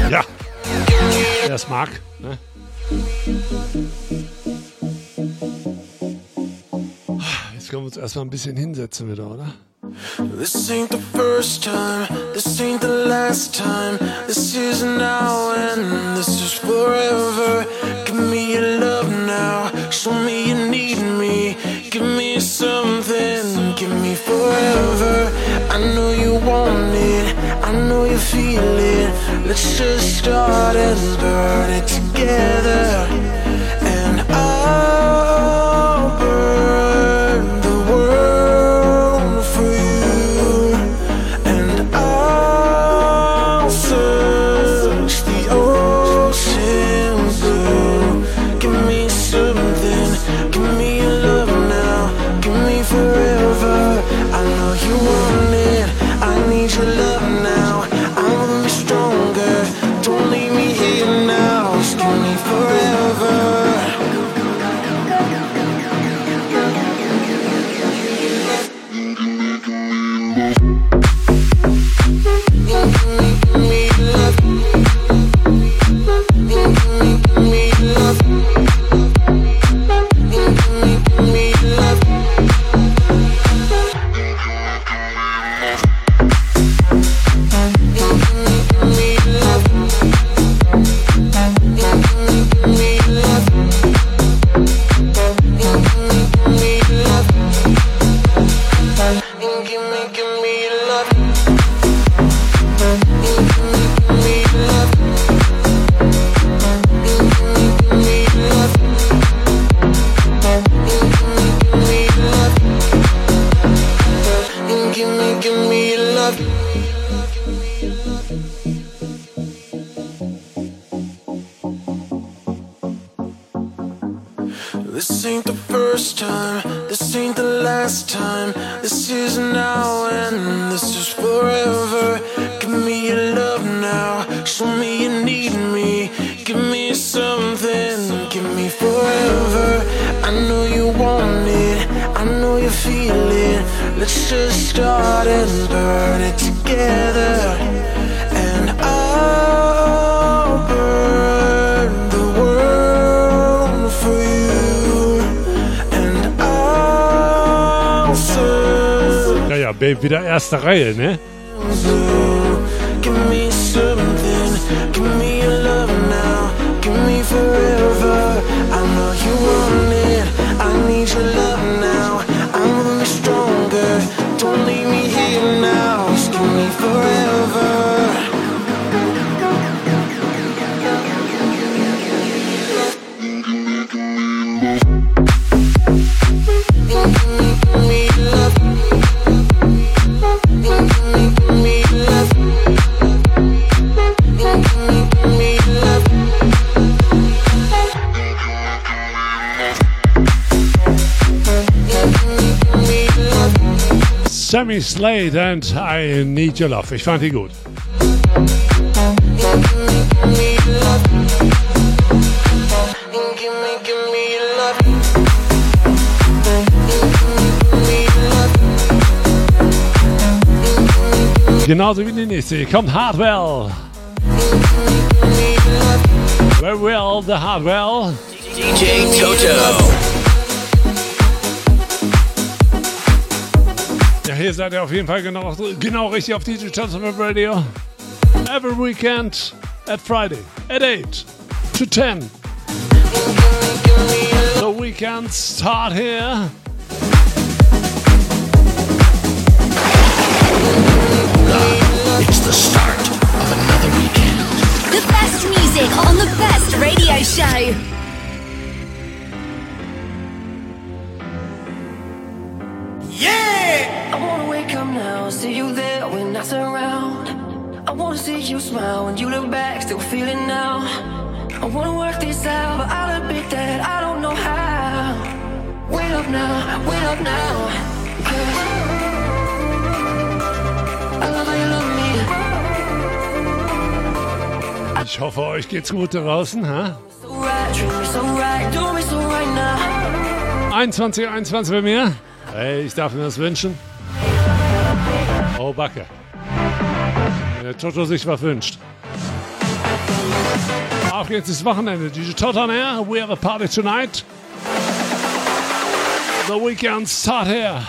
Ja, wer es mag. Ne? Jetzt können wir uns erstmal ein bisschen hinsetzen wieder, oder? This ain't the first time, this ain't the last time. This is now and this is forever. Give me your love now, show me you need me. Give me something, give me forever. I know you want it, I know you feel it. Let's just start and burn it together. Erste Reihe, ne? Slade and I Need Your Love. Ich fand die gut. Genauso wie die nächste. Kommt Hardwell. Very well, the Hardwell. DJ Toto. Hier seid ihr auf jeden Fall genau, genau richtig auf DJ Johnson Web Radio. Every weekend at Friday at 8 to 10. The weekends start here. It's the start of another weekend. The best music on the best radio show. You smile when you look back, still feeling now. I wanna work this out, but I'll admit that I don't know how. Wait up now, wait up now. 'cause I love how you love me. Ich hoffe, euch geht's gut da draußen. Ha? So right, treat me so right, do me so right now. 21, 21 bei mir. Hey, ich darf mir das wünschen. Oh, Backe. Der Toto sich was wünscht. Auf geht's ins Wochenende. DJ Toto air. We have a party tonight. The weekend start here.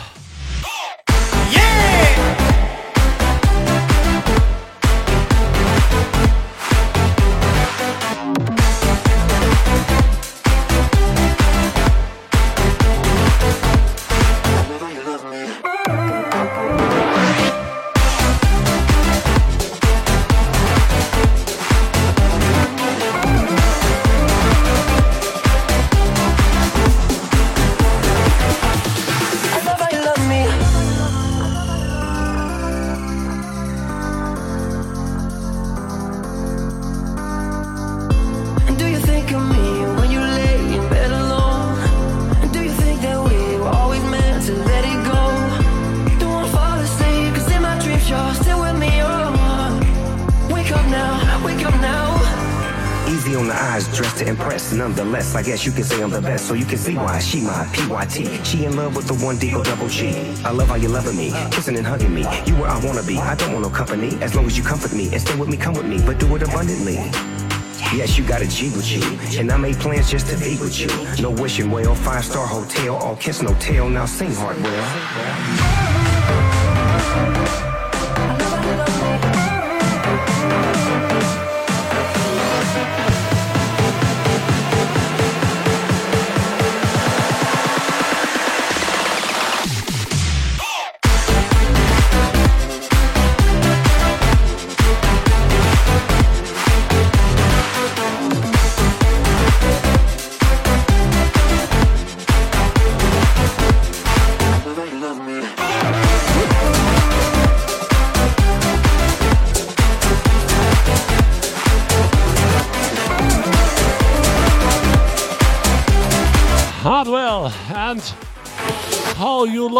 I guess you can say I'm the best, so you can see why she my PYT. She in love with the one D O double G. I love how you loving me, kissing and hugging me. You where I wanna be. I don't want no company, as long as you comfort me and stay with me, come with me, but do it abundantly. Yes, you got a G with you, and I made plans just to be with you. No wishing well, five star hotel, all kiss no tell. Now sing Hartwell. Hardwell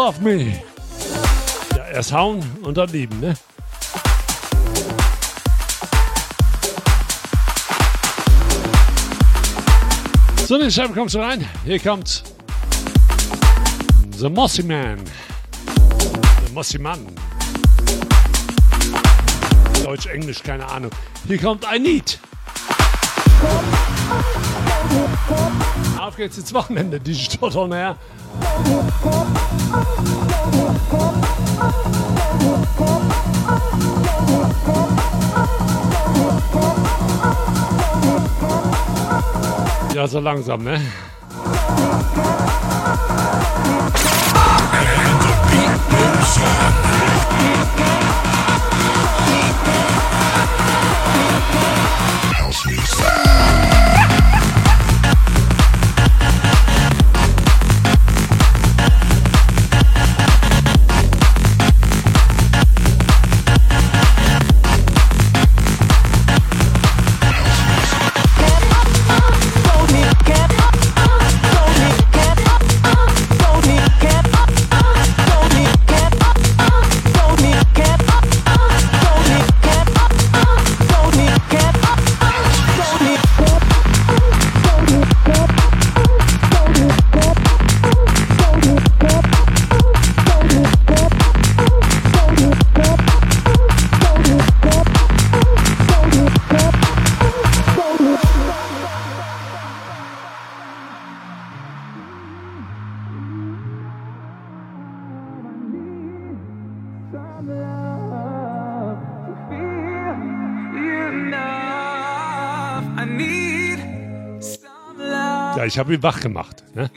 Love Me. Ja, erst hauen und dann lieben, ne? So, den Chef kommst du rein. Hier kommt The Mossy Man. The Mossy Man. Deutsch, Englisch, keine Ahnung. Hier kommt I Need. Auf geht's ins Wochenende, die Stottern her. Ja, so langsam, ne? House ich habe ihn wach gemacht. Ne?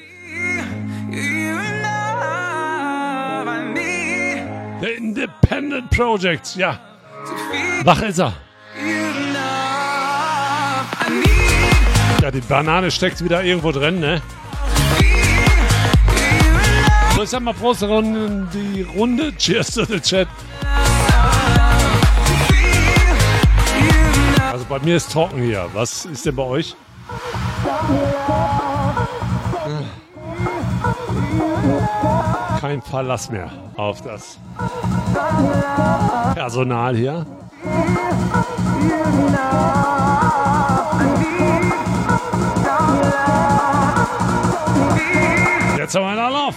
The Independent Projects, ja. Wach ist er. Ja, die Banane steckt wieder irgendwo drin, ne? So, ich sag mal Prost Runde, die Runde. Cheers to the Chat. Also bei mir ist trocken hier. Was ist denn bei euch? Kein Verlass mehr auf das Personal hier. Jetzt haben wir einen Anlauf.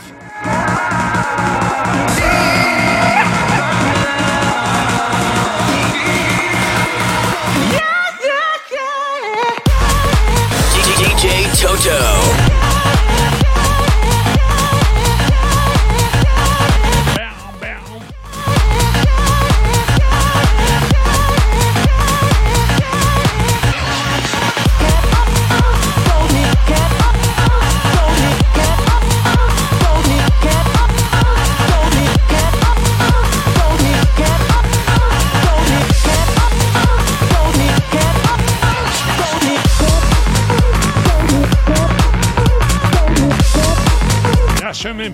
Toto.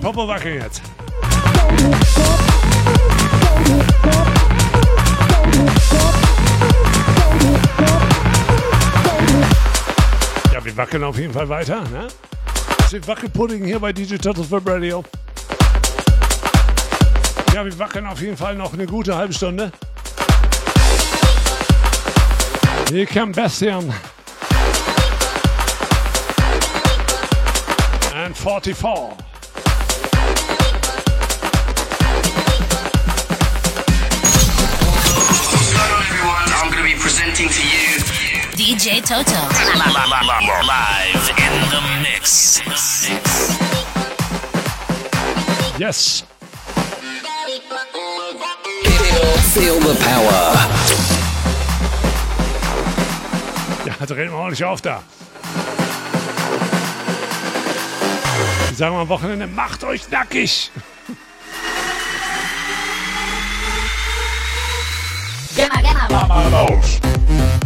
Popo wackeln jetzt. Ja, wir wackeln auf jeden Fall weiter. Ne? Das ist Wackelpudding hier bei DJ Turtles Web Radio. Ja, wir wackeln auf jeden Fall noch eine gute halbe Stunde. Hier kommt Bastian. And 44. presenting to you DJ Toto. Live in the mix. Yes. Feel the power. Ja, drehen wir ordentlich auf da. Ich sage mal am Wochenende, macht euch nackig. Gemma, Gemma.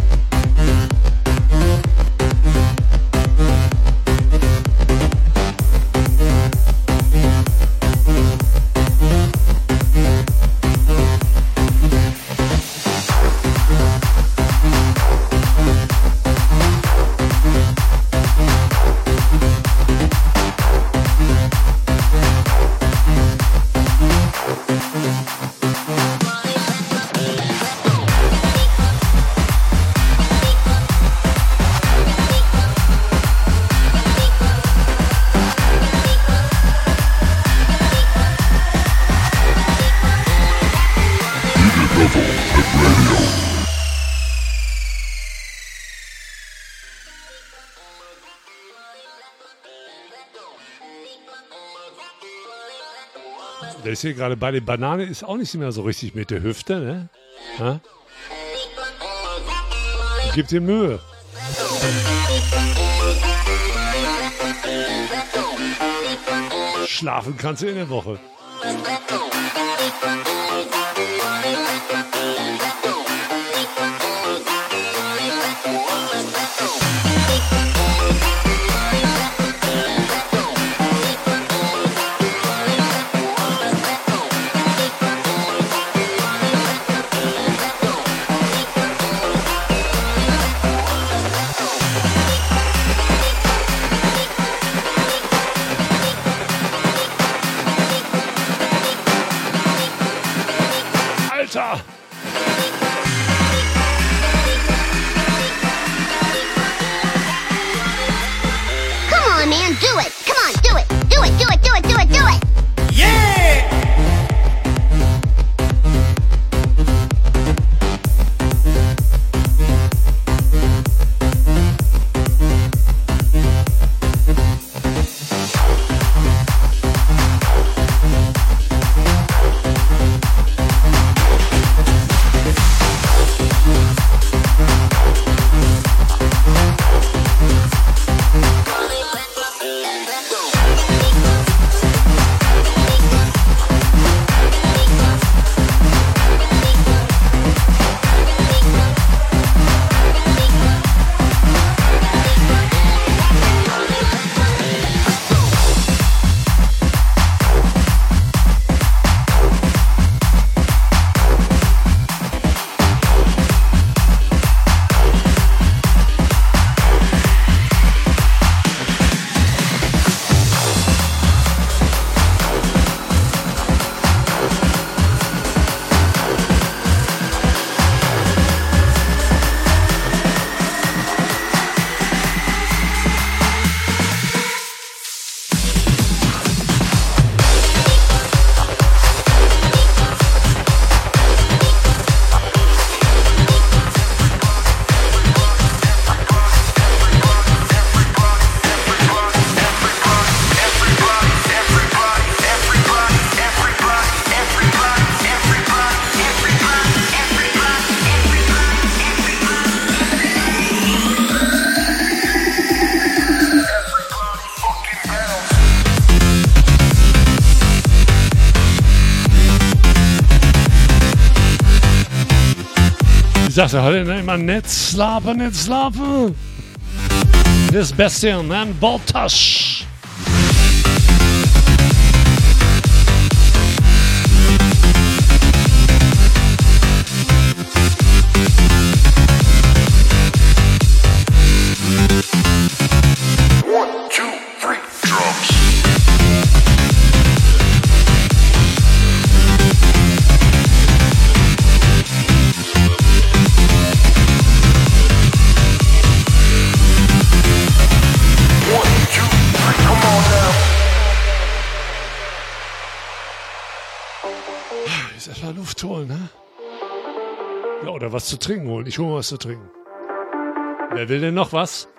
Der ist hier gerade bei den Bananen, ist auch nicht mehr so richtig mit der Hüfte, ne? Ha? Gib dir Mühe. Schlafen kannst du in der Woche. Wie sagt er heute ne, immer nicht slapen, nicht slapen. Das Beste, ne? Boltasch. Zu trinken holen. Ich hole mal was zu trinken. Wer will denn noch was?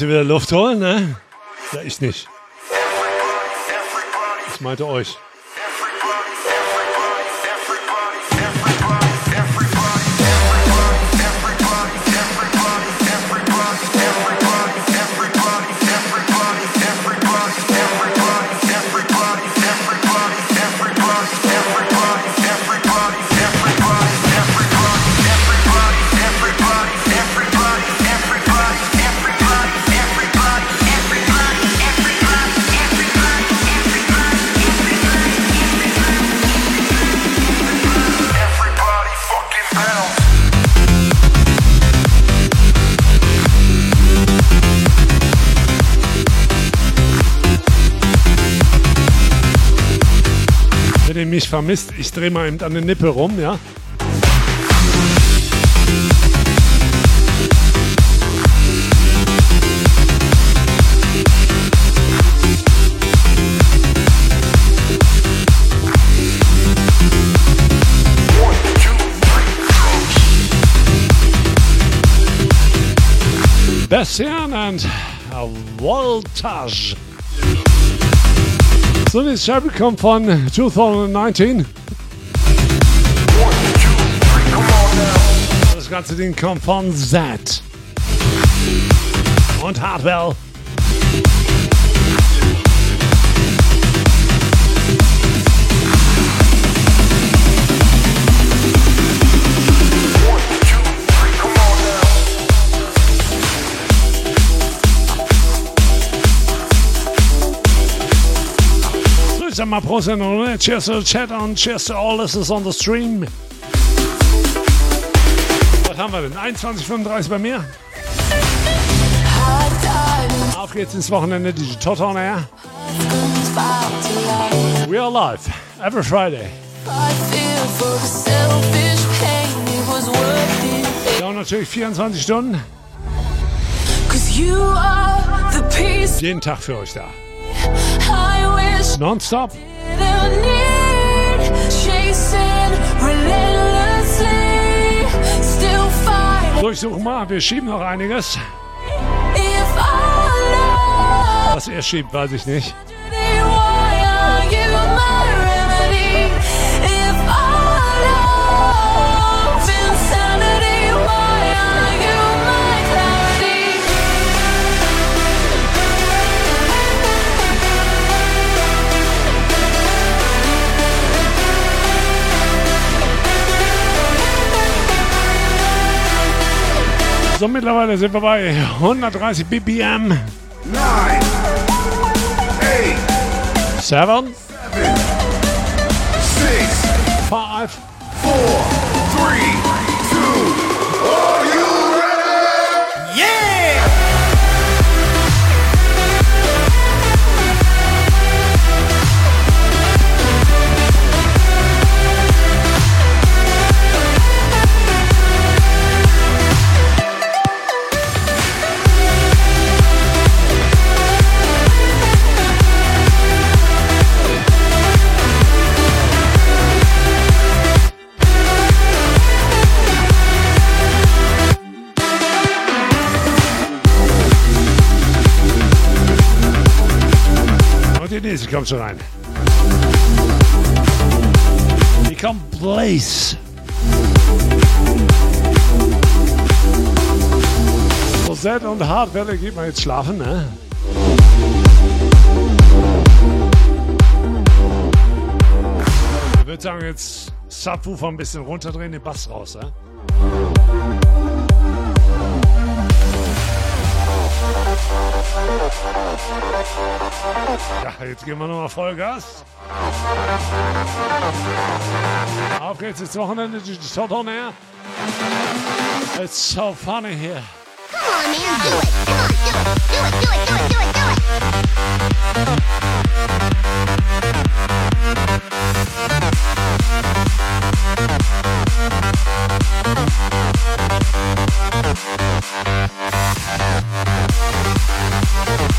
Leute wieder Luft holen, ne? Ja, ich nicht. Ich meinte euch. Vermisst, ich drehe mal eben an den Nippel rum, ja? Bastian and Voltage. So, das Scheibe kommt von 2019. Das ganze Ding kommt von Z. Und Hardwell. So, ich sag mal Prost in Runde. Cheers to the chat und cheers to all this is on the stream. Was haben wir denn? 21,35 bei mir. Auf geht's ins Wochenende, DJ Tot on Air. We are live every Friday. Ja, und natürlich 24 Stunden. Jeden Tag für euch da. Nonstop. Durchsuchen mal, wir schieben noch einiges. Was er schiebt, weiß ich nicht. So, mittlerweile sind wir bei 130 BPM. 9, 8, 7, 7 6, 5, 4, 3, 2, 1. kommt schon rein. Kommt Blaze. So Set und Hardwelle geht man jetzt schlafen, ne? Ich würde sagen, jetzt Subwoofer ein bisschen runterdrehen, den Bass raus, ne? Ja, jetzt geben wir nochmal Vollgas. Auf geht's ins Wochenende, Shot on air. It's so funny here. Come on, man, do it. Do it. Do it, do it, do it, do it, do it. Was,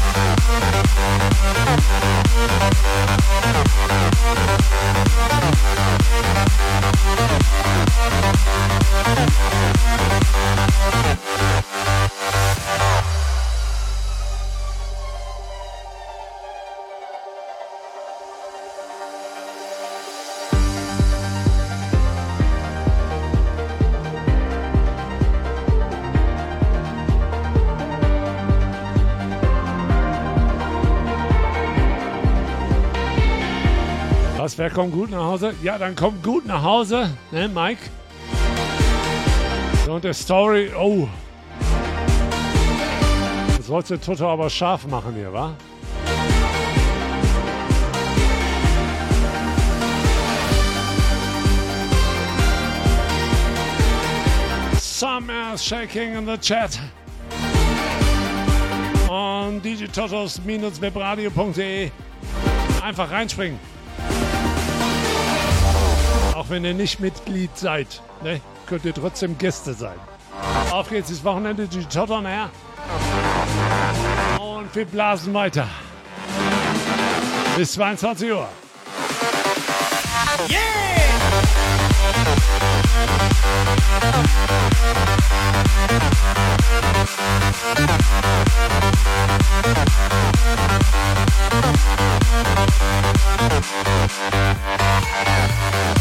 wer kommt gut nach Hause? Ja, dann kommt gut nach Hause, ne, Mike? Und der Story, oh. Das sollst du Toto aber scharf machen hier, wa? Some ass shaking in the chat. Und digitotos-webradio.de einfach reinspringen. Auch wenn ihr nicht Mitglied seid, ne, könnt ihr trotzdem Gäste sein. Auf geht's, das Wochenende, die Tot on Air. Und wir blasen weiter. Bis 22 Uhr. Show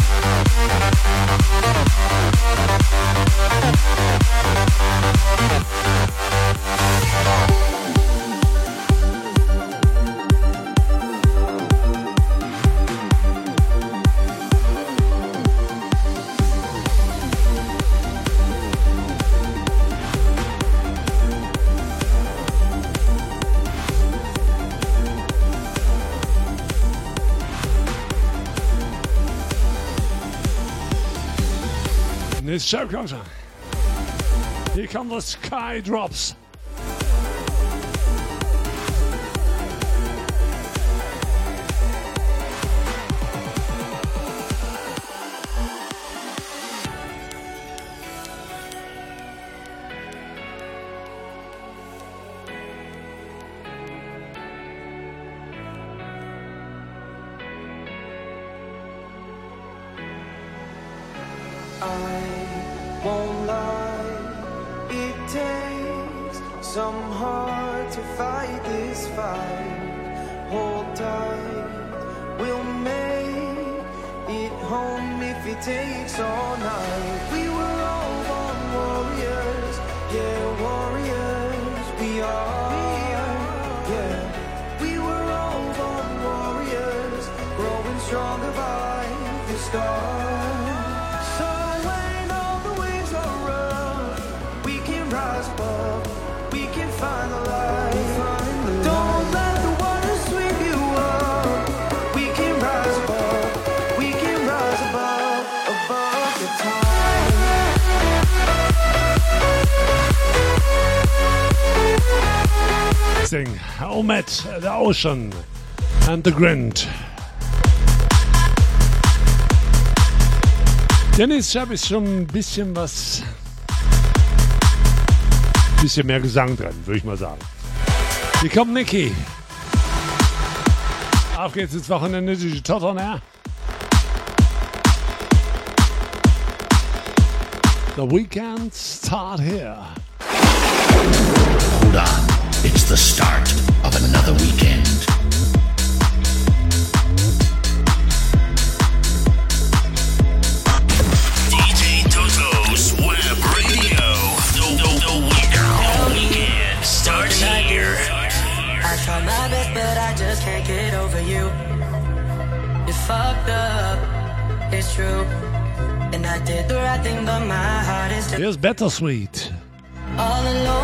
Here come the sky drops. Motion and the Grand. Dennis, habe schon ein bisschen was, ein bisschen mehr Gesang drin, würde ich mal sagen. Hier kommt Nicky. Auf geht's ins Wochenende, die Totten, ne? The weekend start here. Hold on, it's the start. another weekend. DJ Toto's Web Radio. The, the, the, weekend. the weekend starts here. I try my best, but I just can't get over you. You fucked up. It's true. And I did the right thing, but my heart is. Here's Battlesweet. All alone.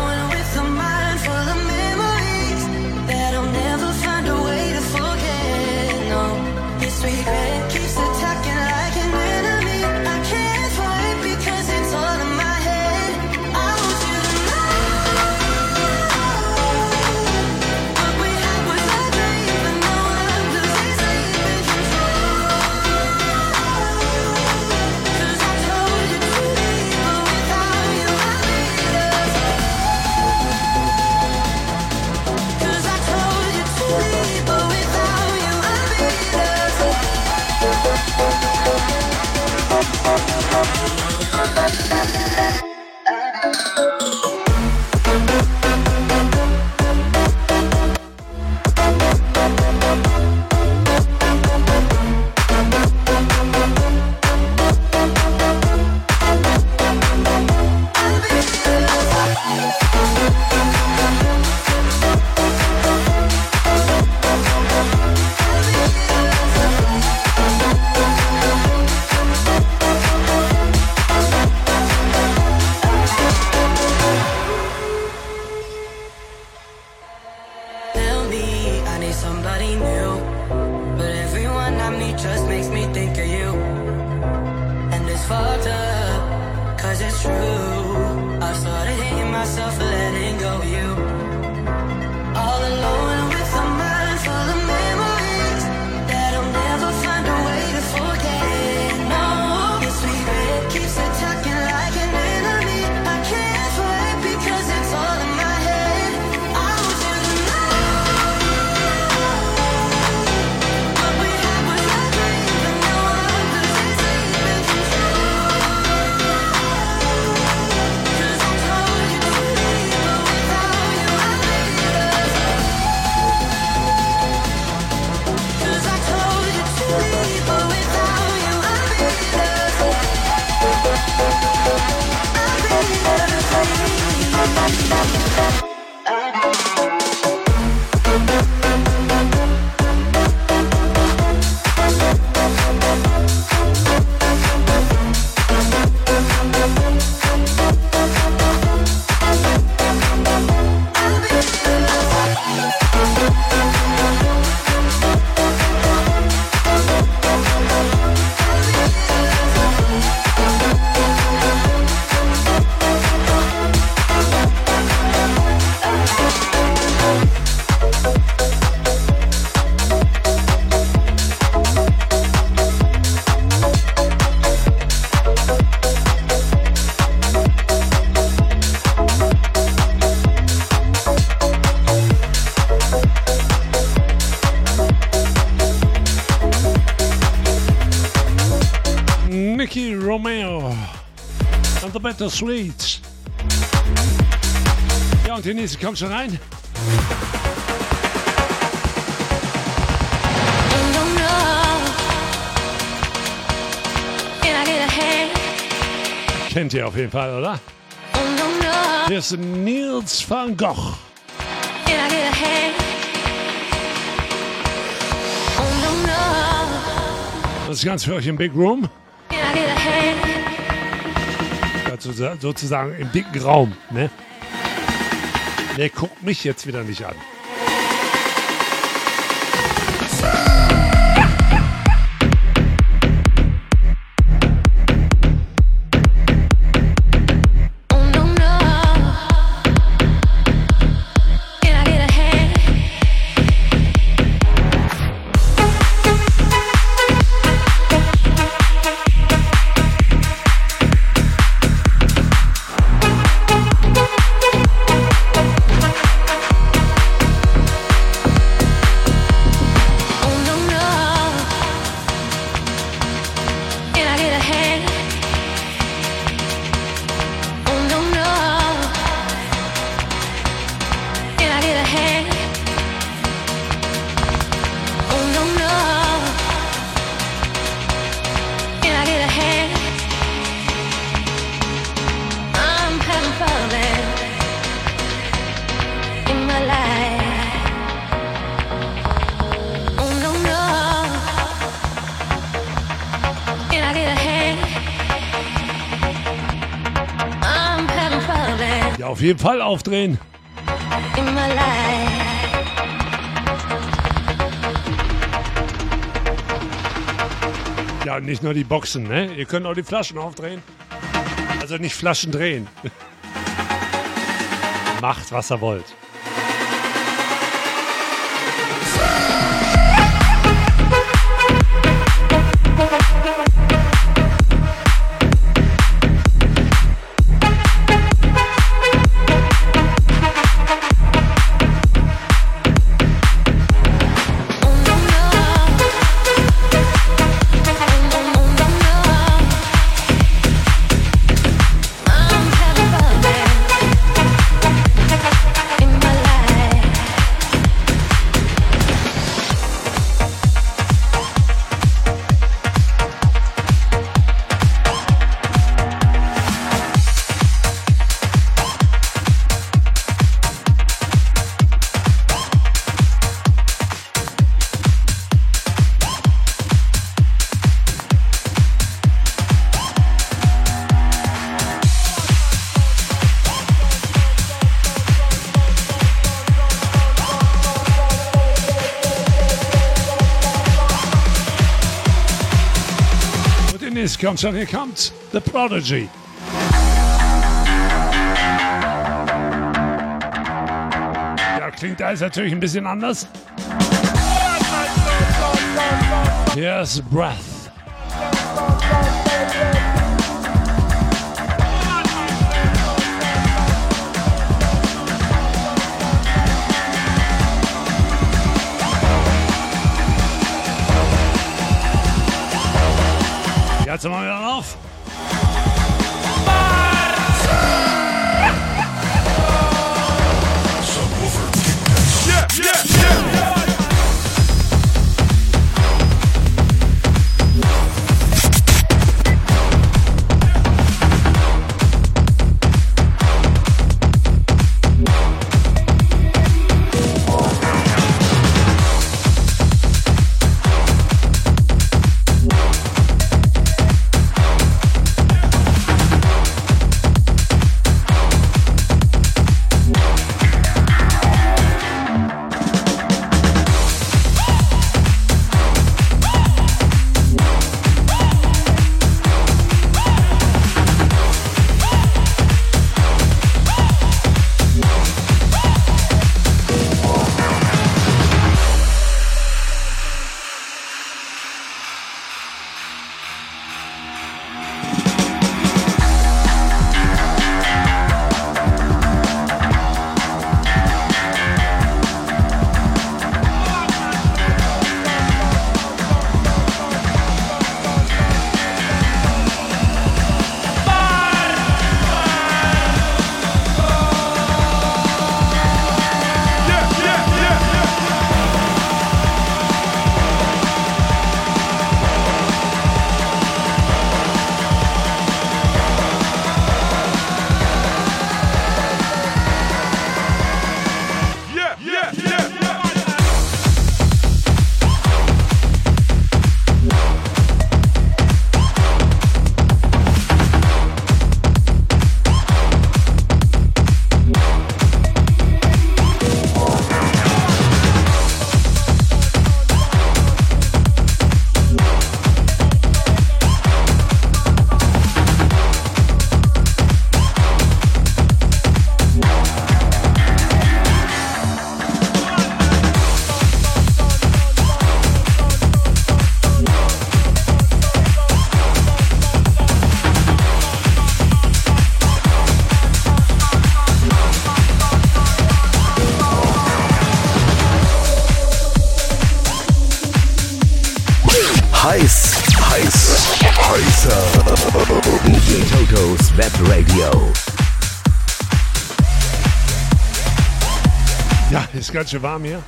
the Streets. Ja, und die Denise, komm schon rein. Kennt ihr auf jeden Fall, oder? Hier ist Nils van Gogh. Das ist ganz für euch im Big Room. Sozusagen im dicken Raum, ne? Der guckt mich jetzt wieder nicht an. Jeden Fall aufdrehen. Ja, nicht nur die Boxen, ne? Ihr könnt auch die Flaschen aufdrehen. Also nicht Flaschen drehen. Macht, was ihr wollt. Schon, hier kommt The Prodigy. Ja, klingt alles natürlich ein bisschen anders. Here's Breath. Jetzt mal wieder ist ganz schön warm hier.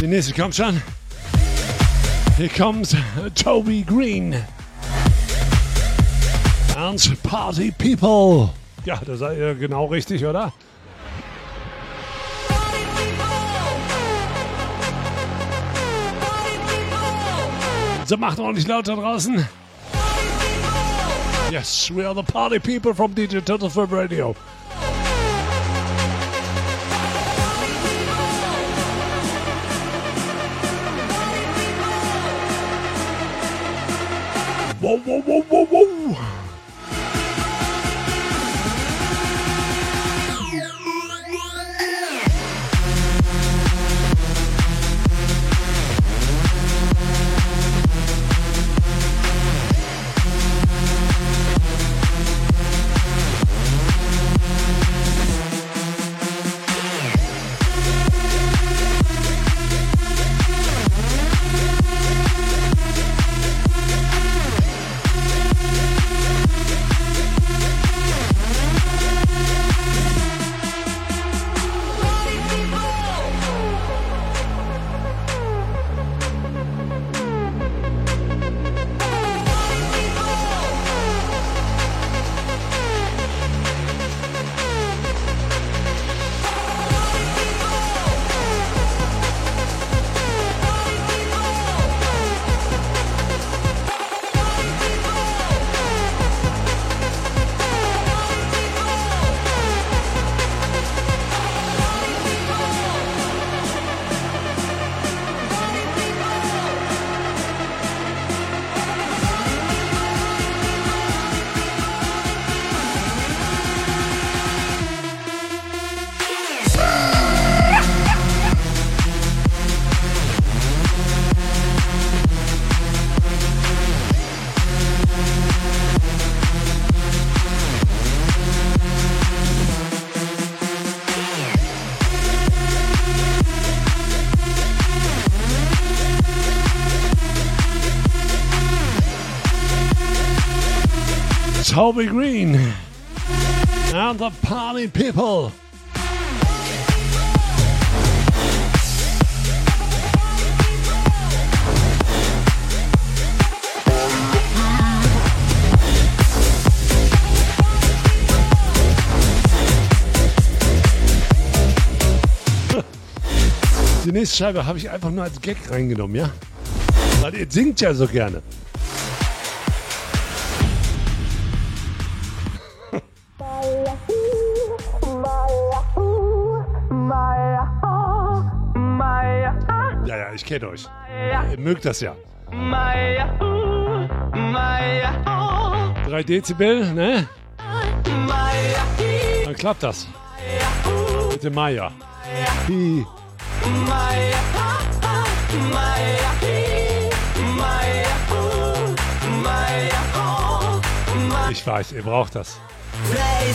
Die nächste kommt schon. Hier kommt Toby Green. And Party People. Ja, das seid ihr genau richtig, oder? So macht ordentlich laut da draußen. Yes, we are the party people from DJ Total Film Radio. Toby Green and the party people. Die nächste Scheibe habe ich einfach nur als Gag reingenommen, ja? Weil ihr singt ja so gerne. Kenne euch. Ihr mögt das ja. 3 Dezibel, ne? Dann klappt das. Mit dem Maya. Ich weiß, ihr braucht das. Vrei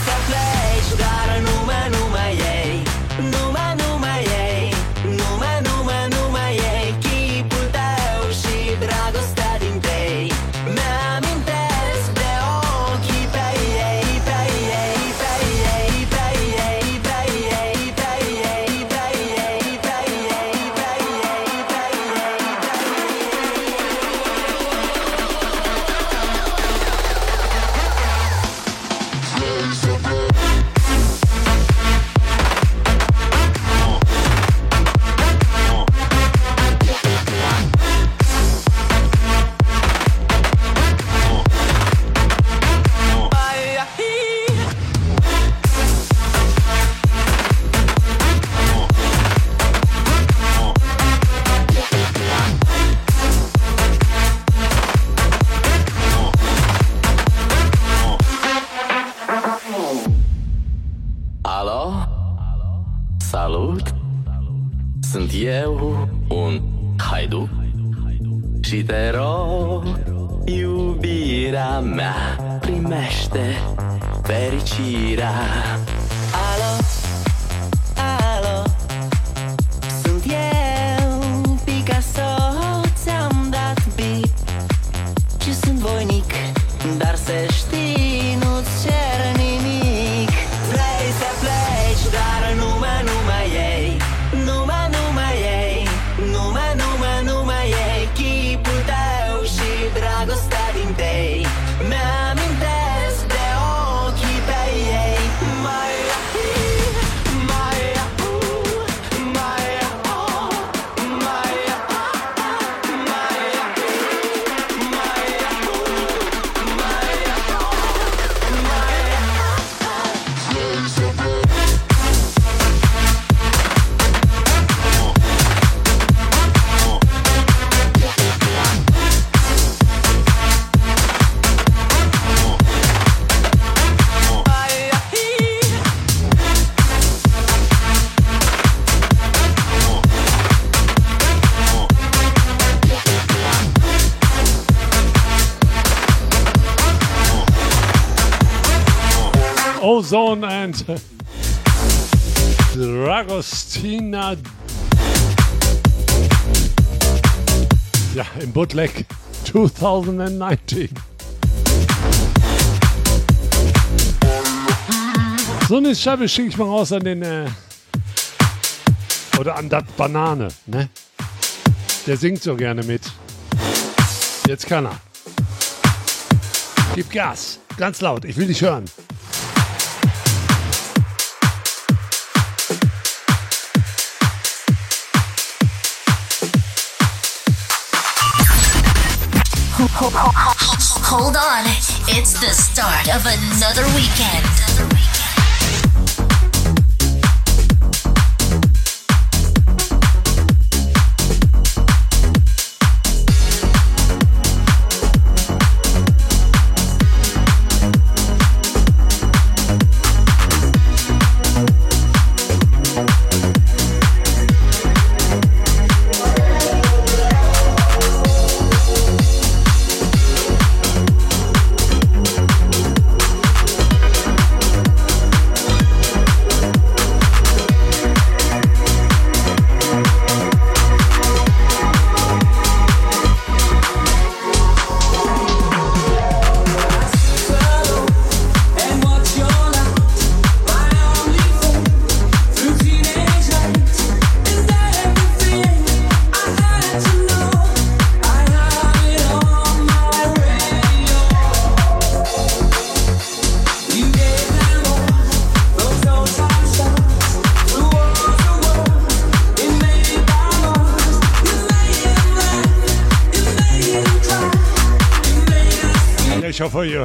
Ozone and Dragostina. Ja, im Bootleg 2019. So eine Scheibe schicke ich mal raus an den. Äh, oder an das Banane, ne? Der singt so gerne mit. Jetzt kann er. Gib Gas. Ganz laut. Ich will dich hören. Hold on, it's the start of another weekend.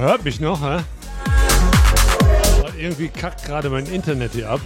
Hört mich noch, hä? Weil irgendwie kackt gerade mein Internet hier ab.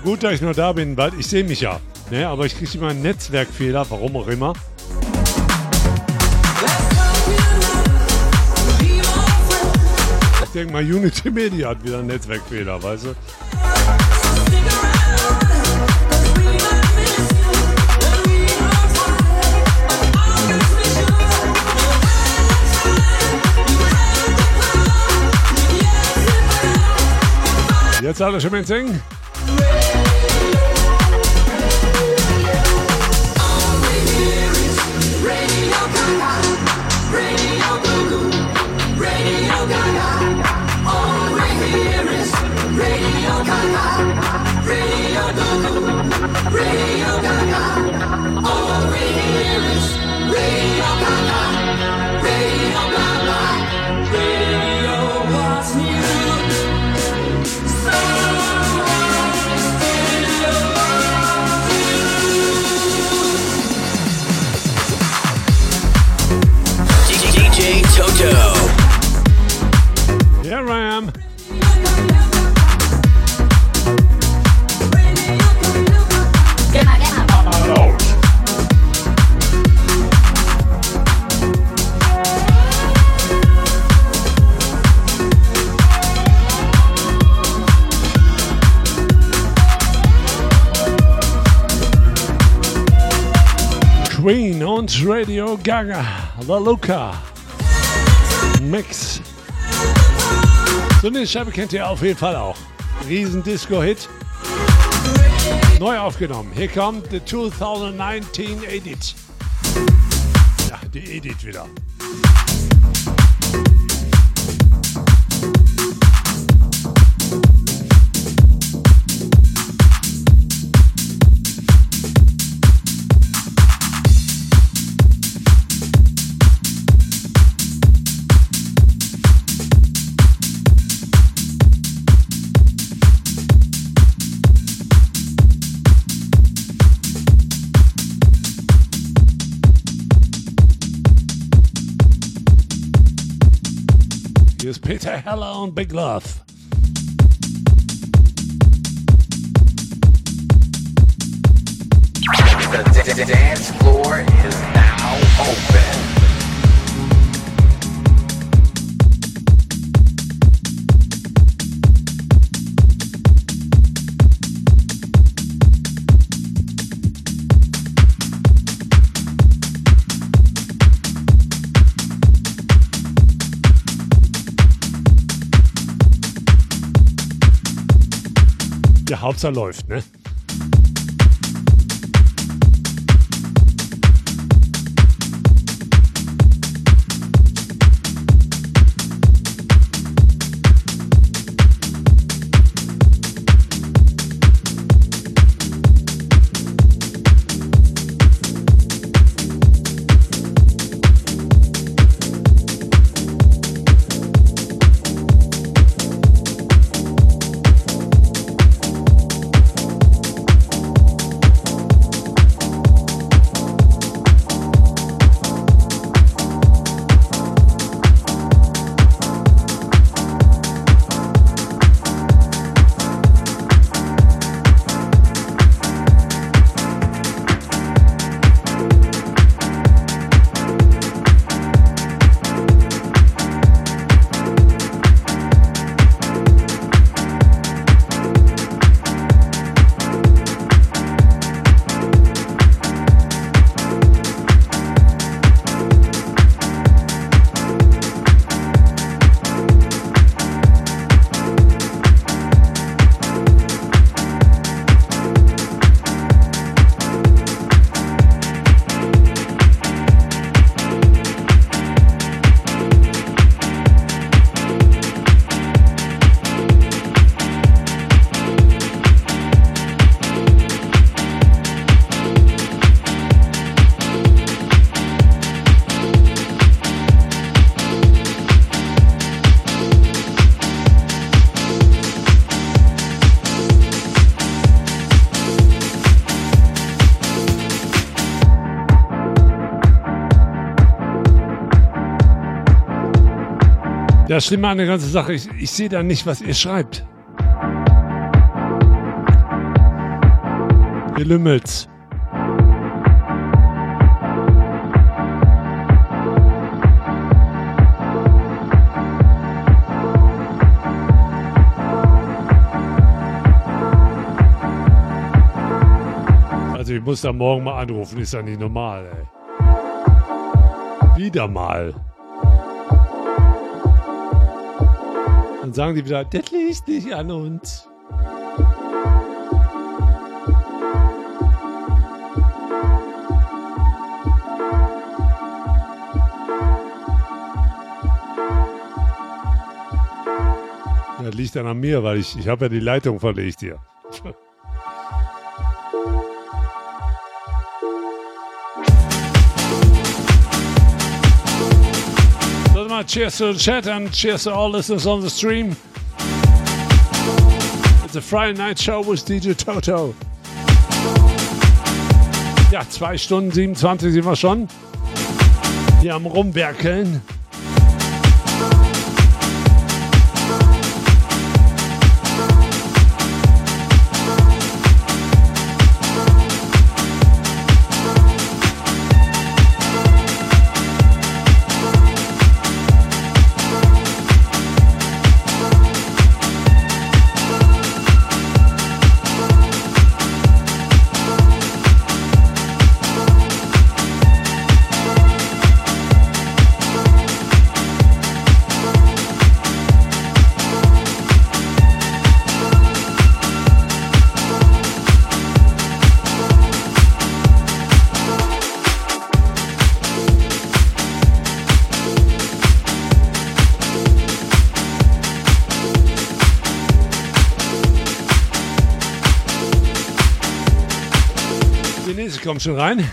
Gut, dass ich noch da bin, weil ich sehe mich ja. Ne? Aber ich kriege immer einen Netzwerkfehler, warum auch immer. Ich denke mal, Unity Media hat wieder einen Netzwerkfehler, weißt du? Jetzt alle schon mit singen. DJ und Radio Gaga, The Luca Mix. So eine Scheibe kennt ihr auf jeden Fall auch. Riesen Disco-Hit. Neu aufgenommen. Hier kommt the 2019 Edit. Ja, die Edit wieder. Hier ist Peter Heller und Big Love. The d- d- dance floor is now open. Hauptsache läuft, ne? Das Schlimme an der ganzen Sache, ich, ich sehe da nicht, was ihr schreibt. Ihr lümmelt's. Also ich muss da morgen mal anrufen, ist ja nicht normal, ey. Wieder mal. Dann sagen die wieder, das liegt nicht an uns. Das liegt dann an mir, weil ich, ich habe ja die Leitung verlegt hier. Mal cheers to the chat and cheers to all listeners on the stream. It's a Friday night show with DJ Toto. Ja, zwei Stunden 27 sind wir schon. Hier am Rumwerkeln. Kommt schon rein.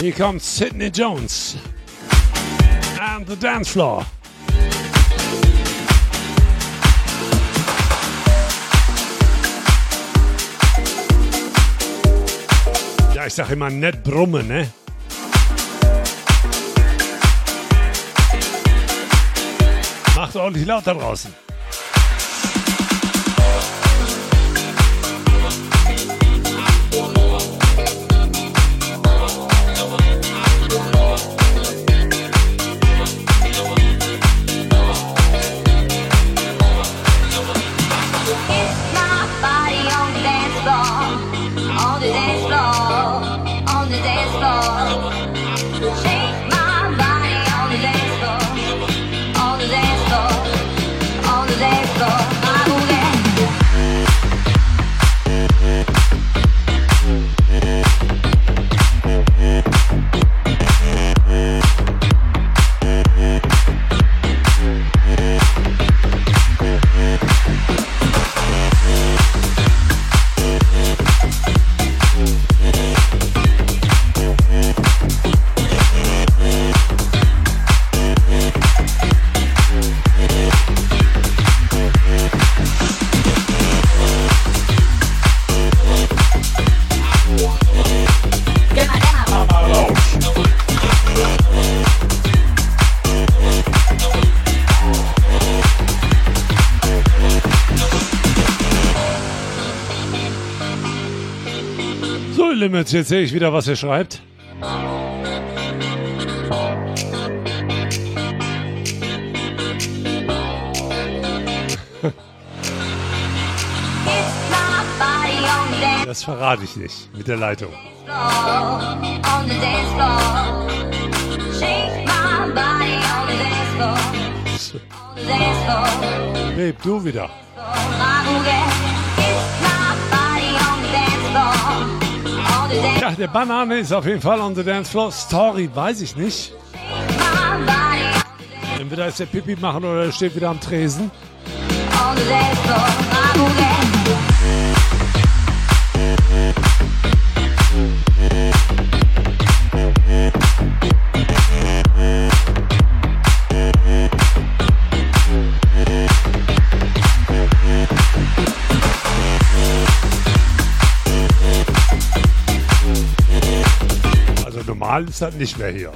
Hier kommt Sidney Jones and the dance floor. Ja, ich sag immer nett brummen, ne? Macht ordentlich laut da draußen. Limits, jetzt sehe ich wieder, was ihr schreibt. Das verrate ich nicht mit der Leitung. floor, on the Ja, der Banane ist auf jeden Fall on the dance floor. Story weiß ich nicht. Entweder ist der Pipi machen oder er steht wieder am Tresen. on the dance floor. Normal ist das nicht mehr hier.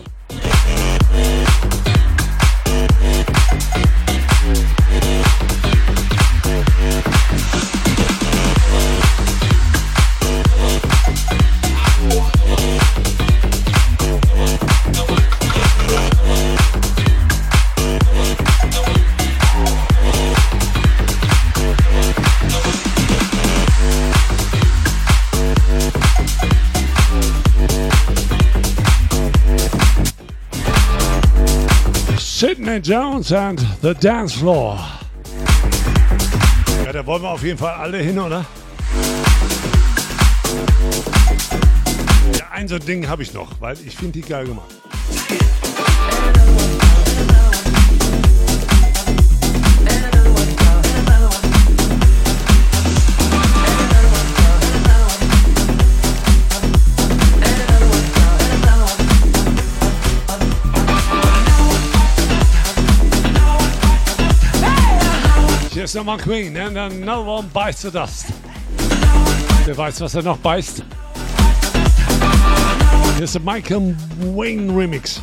Jones and the Dance Floor. Ja, da wollen wir auf jeden Fall alle hin, oder? Ja, ein so ein Ding habe ich noch, weil ich finde die geil gemacht. Nochmal Queen and another one bites the dust. Wer weiß, was er noch beißt? Hier ist der Michael Wayne Remix.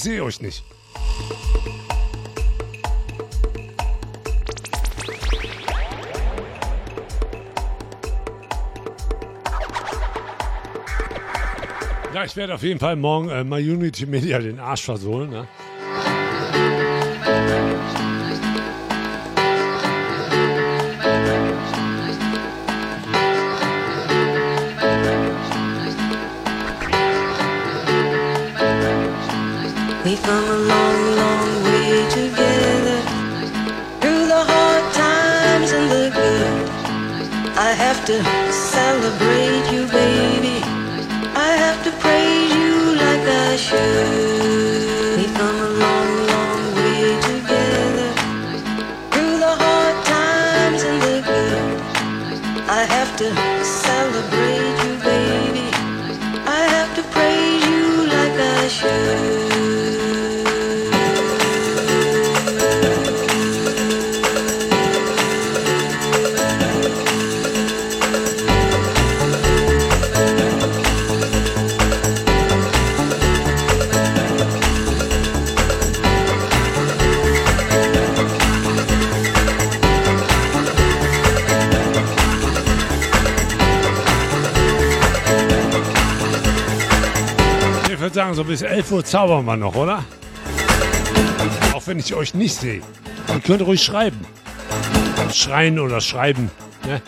Ich sehe euch nicht. Ja, ich werde auf jeden Fall morgen äh, My Unity Media den Arsch versohlen. Ne? to celebrate you, baby. sagen, so bis 11 Uhr zaubern wir noch, oder? Auch wenn ich euch nicht sehe. Ihr könnt ruhig schreiben. Schreien oder schreiben. Ne?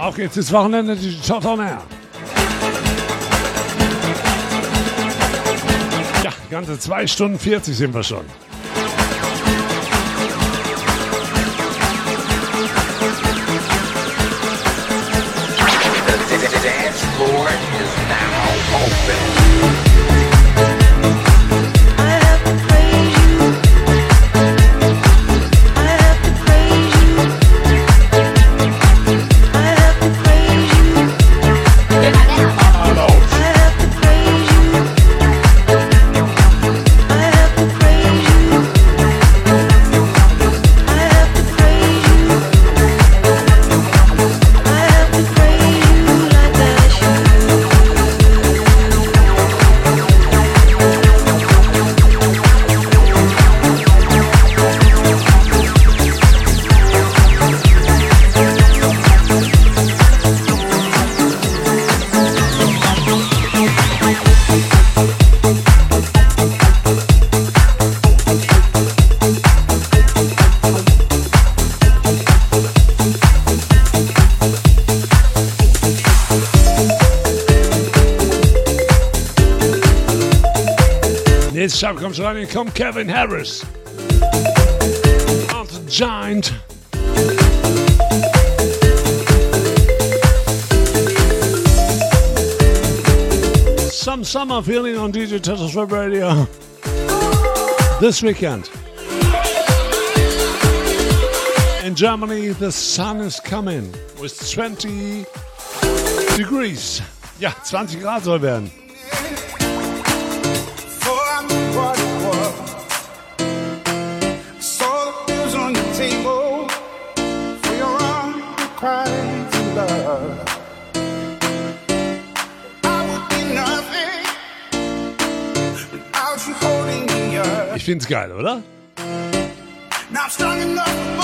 Auch jetzt ist Wochenende, die schaut auch. Ja, ganze 2 Stunden 40 sind wir schon. running come Kevin Harris. Not a giant. Some summer feeling on DJ Turtles Web Radio this weekend. In Germany, the sun is coming with 20 degrees. Yeah, 20 Grad soll werden. finde geil, oder? Now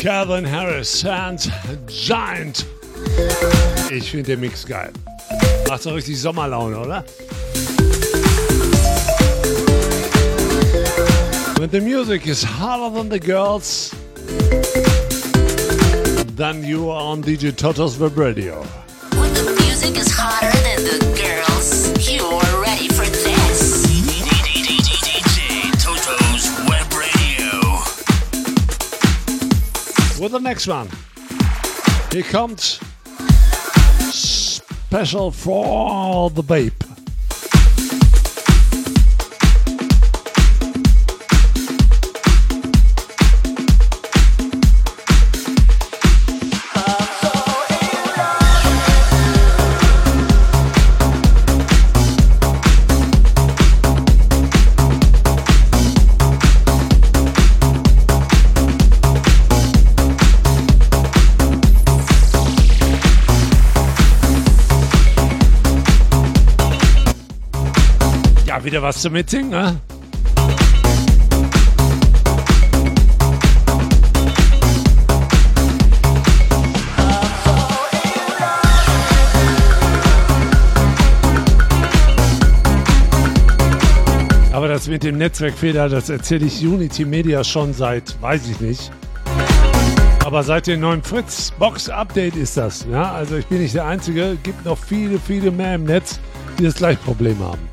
Calvin Harris and Giant. Ich finde den Mix geil. Macht so richtig Sommerlaune, oder? When the music is harder than the girls, then you are on DJ Toto's Web Radio. With the next one. Here comes special for the babe. Wieder was zum Mitsingen, ne? Aber das mit dem Netzwerkfehler, das erzähle ich Unity Media schon seit, weiß ich nicht. Aber seit dem neuen Fritz Box Update ist das. Ja, also ich bin nicht der Einzige. Gibt noch viele, viele mehr im Netz, die das gleiche Problem haben.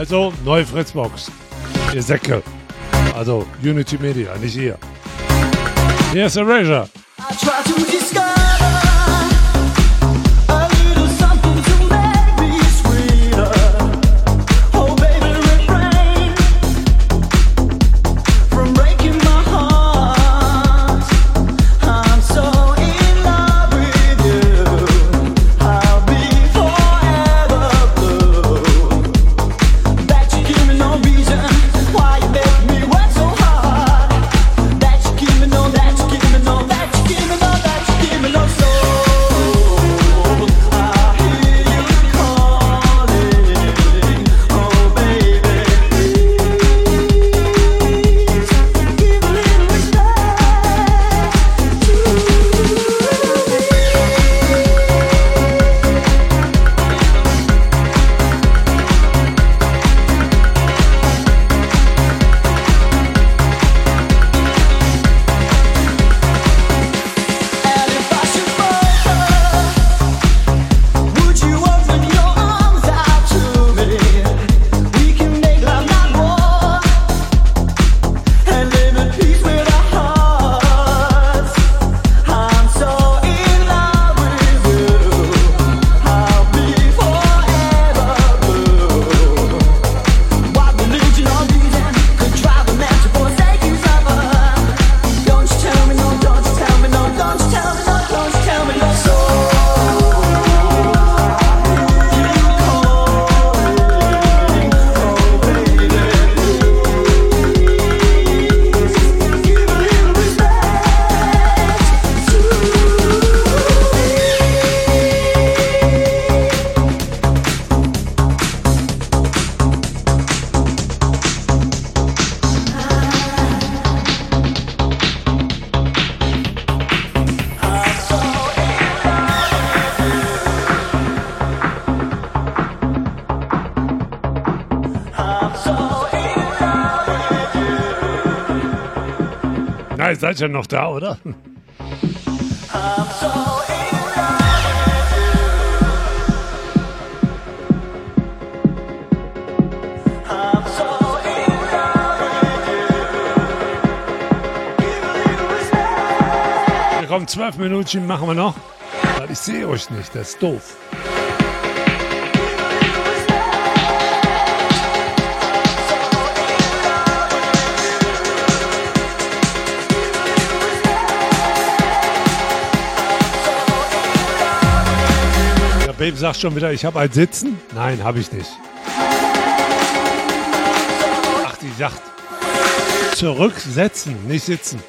Also neue Fritzbox. Ihr Säcke. Also Unity Media, nicht ihr. Hier ist Erasure. I try to discover seid ja noch da, oder? Wir kommen zwölf Minuten, machen wir noch. Weil ich sehe euch nicht, das ist doof. Babe sagt schon wieder, ich habe ein Sitzen. Nein, habe ich nicht. Ach, die sagt zurücksetzen, nicht sitzen.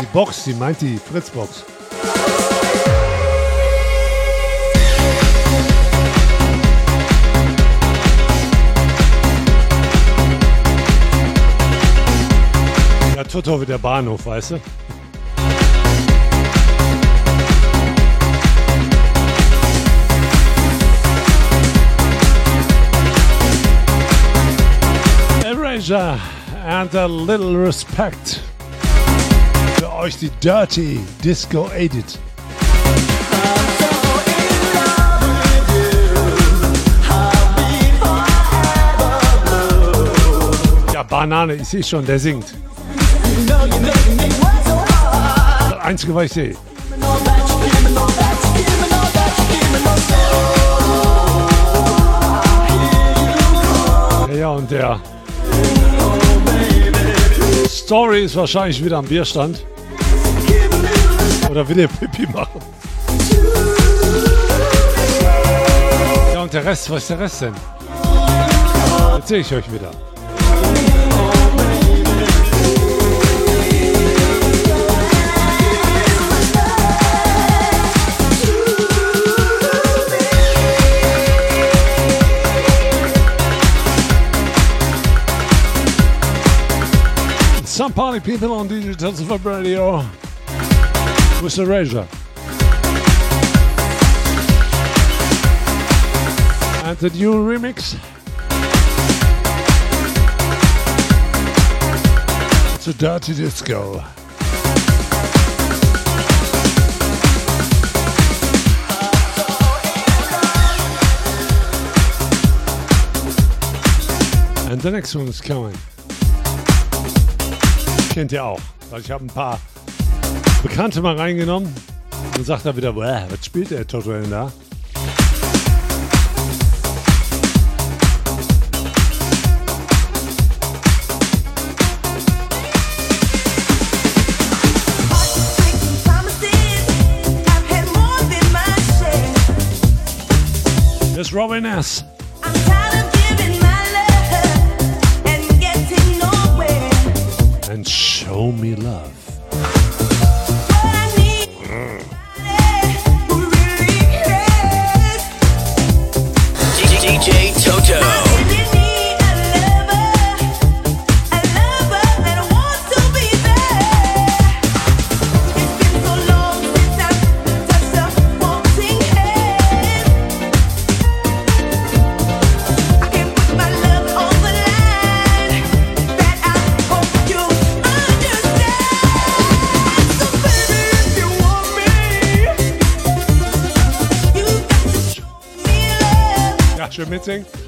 Die Box, die meint die Fritzbox. Toto wie der Bahnhof, weißt du? Erasure and a little respect für euch die Dirty Disco Edit. Ja, Banane, ich sehe schon, der singt. Das Einzige, was ich sehe. Ja, und der Story ist wahrscheinlich wieder am Bierstand. Oder will er Pipi machen? Ja, und der Rest, was ist der Rest denn? Erzähl ich euch wieder. Some party people on Digital Web Radio with Erasure. And the new remix. It's a dirty disco. And the next one is coming. Kennt ihr auch. Ich habe ein paar Bekannte mal reingenommen. Dann sagt er wieder, "Bäh, was spielt der Toto denn da? Robin S. show me love. DJ Toto. Ja,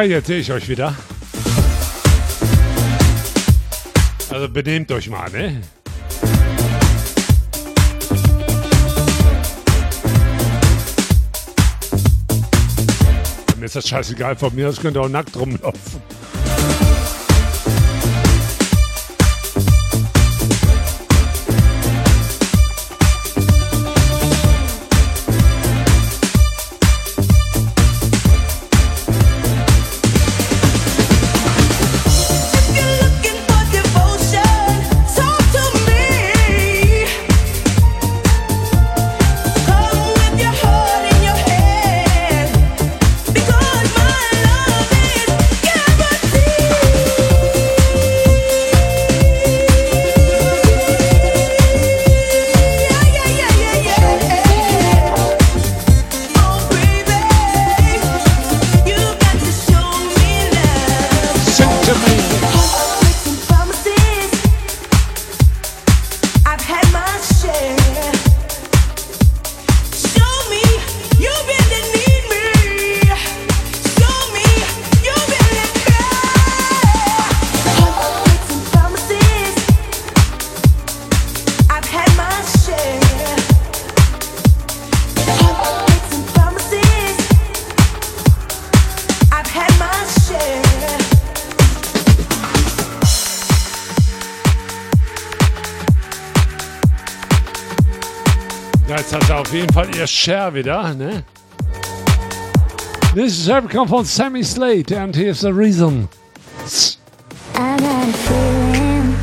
Ja, jetzt sehe ich euch wieder. Also benehmt euch mal, ne? ist das scheißegal von mir, das könnte auch nackt rumlaufen. Auf jeden Fall ihr Share wieder, ne? This is come von Sammy Slate and here's the reason. I got a feeling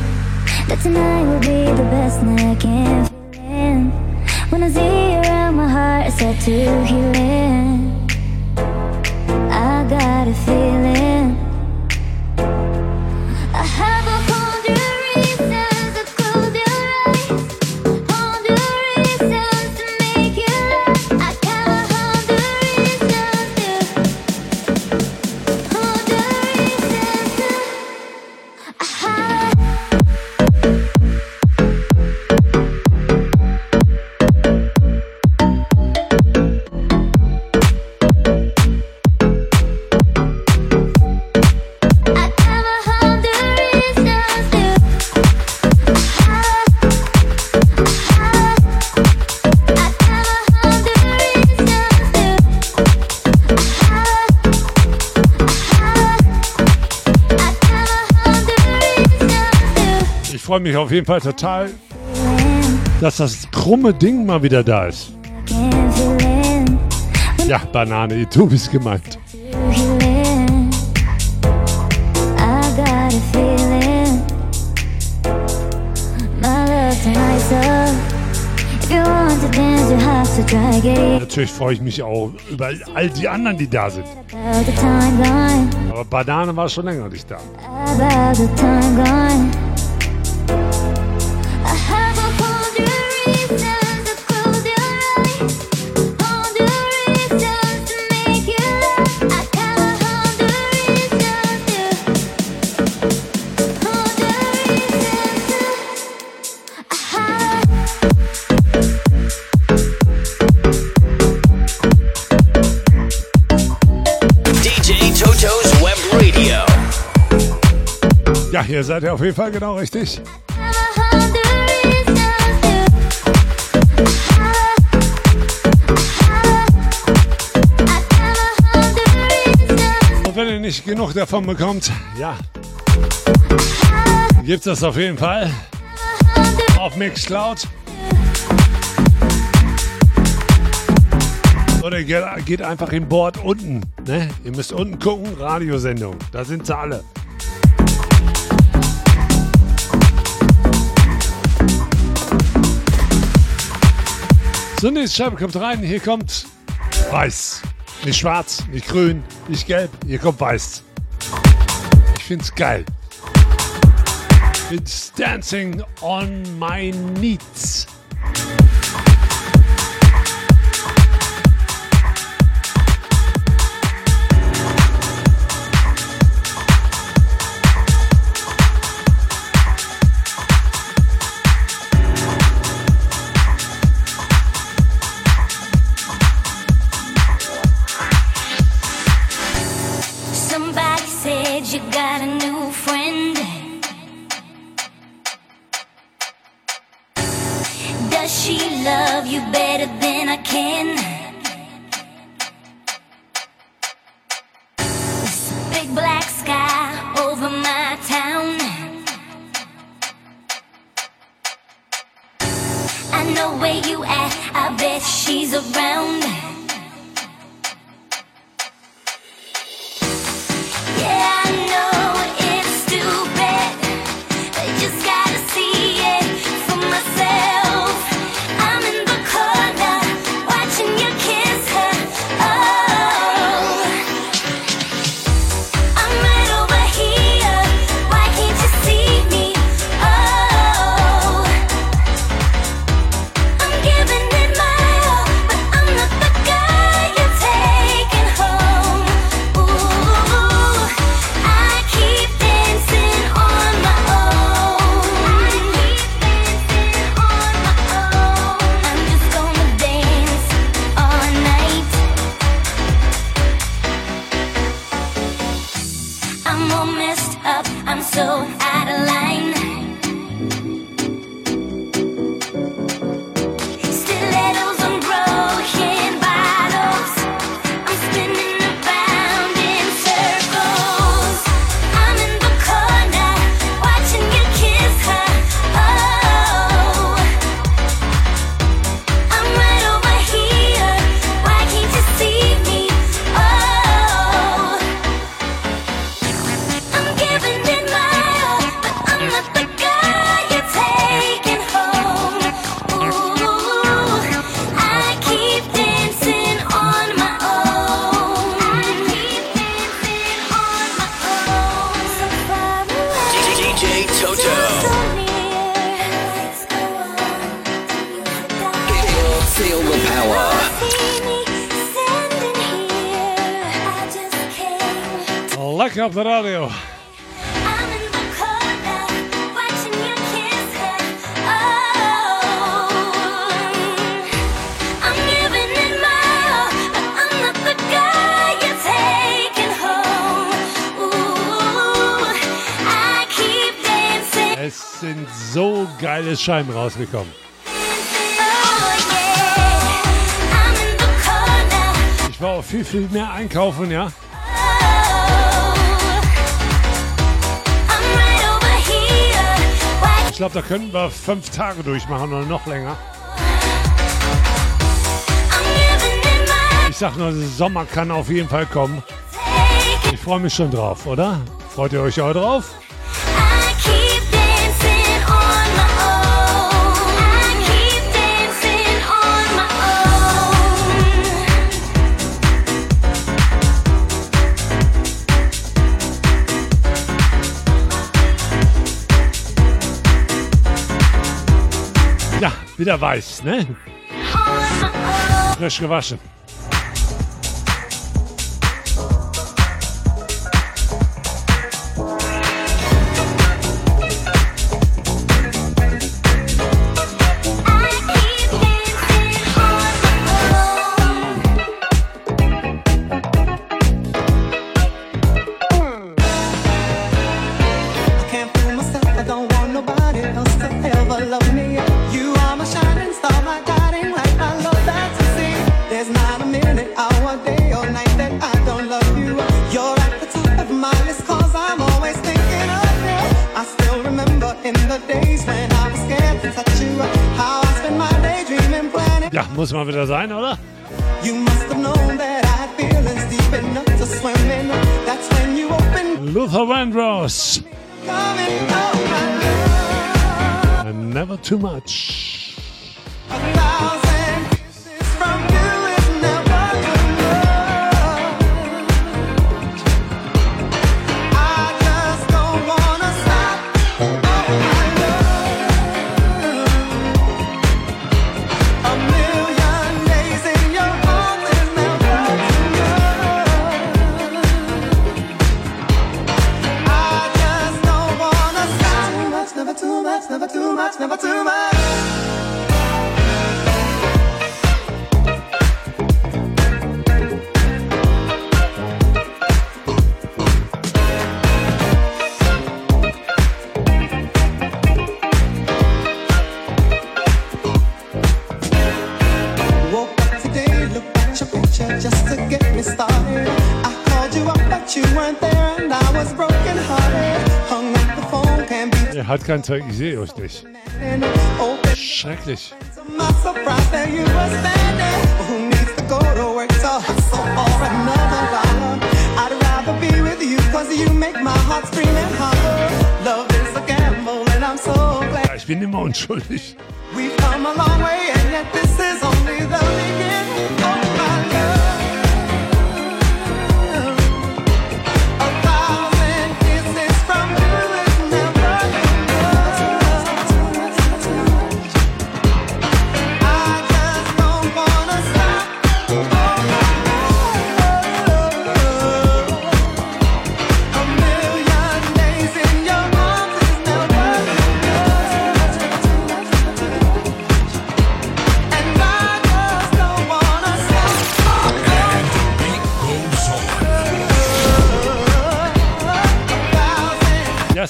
that tonight will be the best night I can feel. When I see you around, my heart is set to healing. I got a feeling. Freue mich auf jeden Fall total, dass das krumme Ding mal wieder da ist. Ja, Banane, du bist gemeint. Natürlich freue ich mich auch über all die anderen, die da sind. Aber Banane war schon länger nicht da. Hier seid ihr auf jeden Fall genau richtig. Und wenn ihr nicht genug davon bekommt, ja, gibt's das auf jeden Fall auf Mixcloud. Oder geht einfach im Board unten. Ne? Ihr müsst unten gucken, Radiosendung. Da sind sie alle. So, nächste Scheibe kommt rein. Hier kommt weiß. Nicht schwarz, nicht grün, nicht gelb. Hier kommt weiß. Ich find's geil. It's dancing on my knees. op de radio. Es sind so geile Scheiben rausgekommen. Ich war auch viel, viel mehr einkaufen, ja. glaube, da können wir fünf Tage durchmachen oder noch länger. Ich sag nur, Sommer kann auf jeden Fall kommen. Ich freue mich schon drauf, oder? Freut ihr euch auch drauf? Wieder weiß, ne? Frisch gewaschen. much. kein Zeug, ich sehe euch nicht. Schrecklich. Ja, ich bin immer unschuldig. We've come along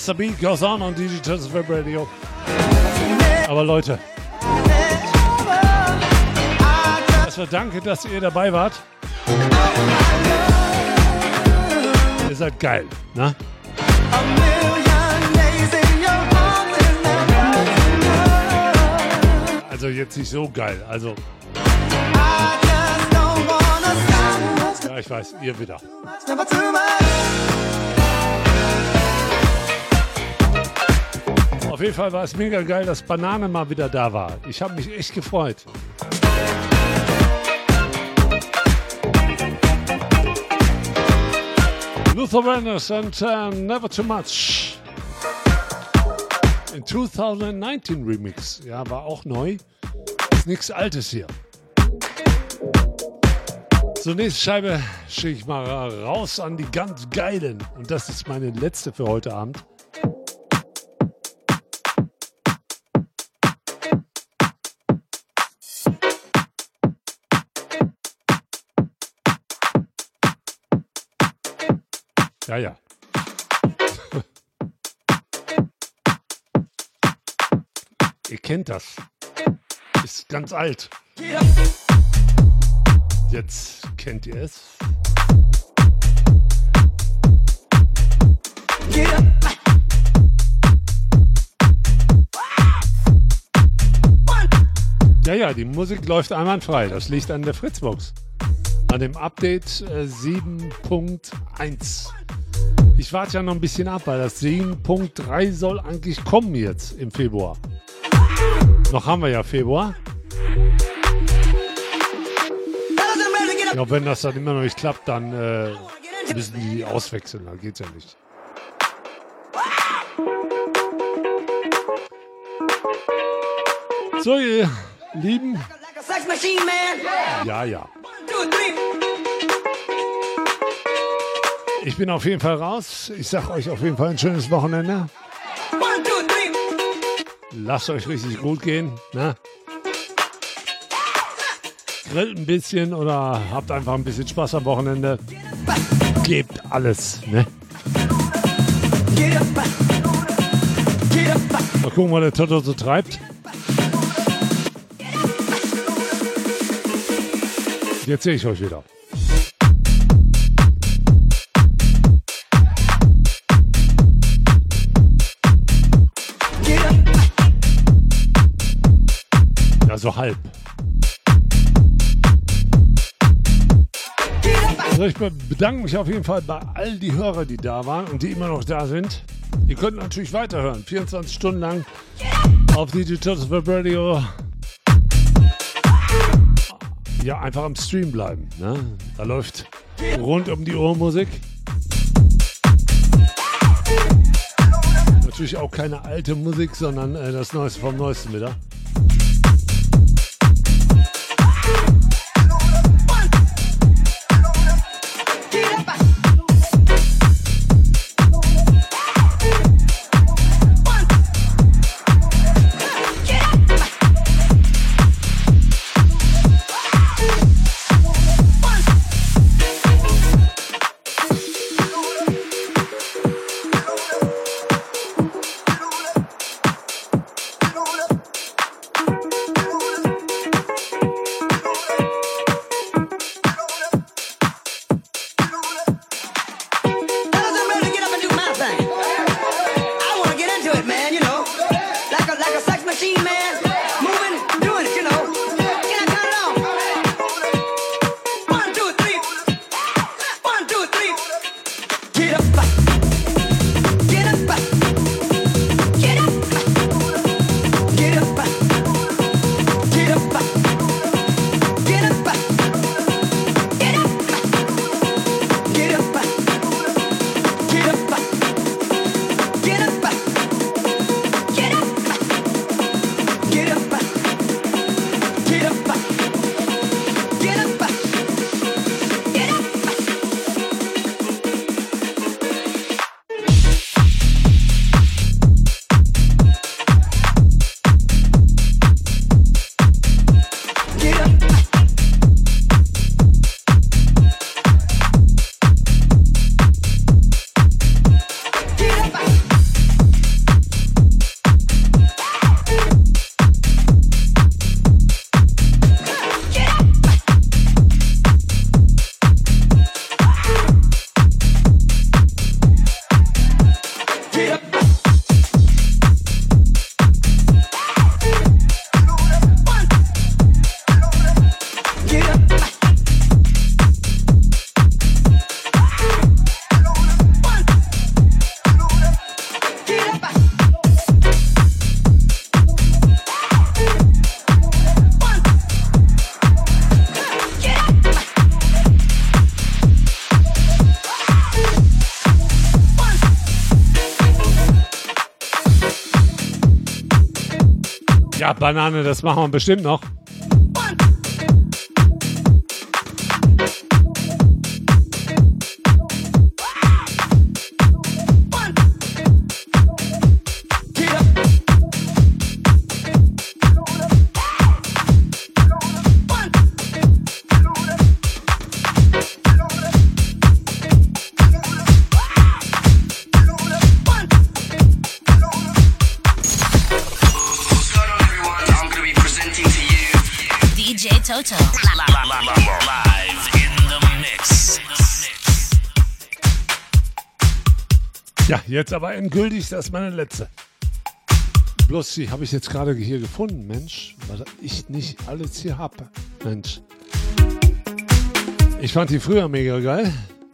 The beat goes on on Digital Web Radio. Aber Leute, erstmal danke, dass ihr dabei wart. Ihr seid geil, ne? Also jetzt nicht so geil, also. Ja, ich weiß, ihr wieder. Auf jeden Fall war es mega geil, dass Banane mal wieder da war. Ich habe mich echt gefreut. Luther Vandross and uh, Never Too Much. In 2019 Remix. Ja, war auch neu. Ist nichts Altes hier. Zur nächsten Scheibe schicke ich mal raus an die ganz geilen. Und das ist meine letzte für heute Abend. Ja, ja. Ihr kennt das. Ist ganz alt. Jetzt kennt ihr es. Ja, ja, die Musik läuft einwandfrei. Das liegt an der Fritzbox. An dem Update äh, 7.1. Ich warte ja noch ein bisschen ab, weil das 7.3 soll eigentlich kommen jetzt im Februar. Noch haben wir ja Februar. Ja, wenn das dann immer noch nicht klappt, dann äh, müssen die auswechseln. Dann geht's ja nicht. So, ihr Lieben. Ja, ja. Ich bin auf jeden Fall raus. Ich sag euch auf jeden Fall ein schönes Wochenende. Lasst euch richtig gut gehen. Ne? Grillt ein bisschen oder habt einfach ein bisschen Spaß am Wochenende. Gebt alles. Ne? Mal gucken, was der Toto so treibt. Jetzt sehe ich euch wieder. Ja, so halb. Also ich bedanke mich auf jeden Fall bei all die Hörer, die da waren und die immer noch da sind. Ihr könnt natürlich weiterhören, 24 Stunden lang auf Digital Web Radio. Ja, einfach am Stream bleiben. Ne? Da läuft rund um die Uhr Musik. Natürlich auch keine alte Musik, sondern äh, das Neueste vom Neuesten wieder. Banane, das machen wir bestimmt noch. Jetzt aber endgültig, das ist meine letzte. Bloß die habe ich jetzt gerade hier gefunden, Mensch, was ich nicht alles hier habe. Mensch. Ich fand die früher mega geil.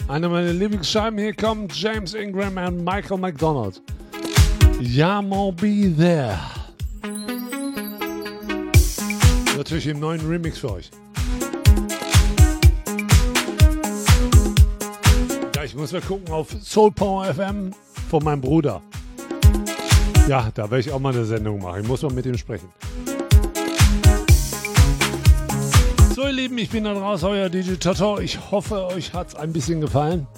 Eine meiner Lieblingsscheiben hier kommt James Ingram und Michael McDonald. Ja, mo be there. Natürlich im neuen Remix für euch. Ja, ich muss mal gucken auf Soul Power FM von meinem Bruder. Ja, da werde ich auch mal eine Sendung machen. Ich muss mal mit ihm sprechen. So, ihr Lieben, ich bin dann raus, euer Toto. Ich hoffe, euch hat es ein bisschen gefallen.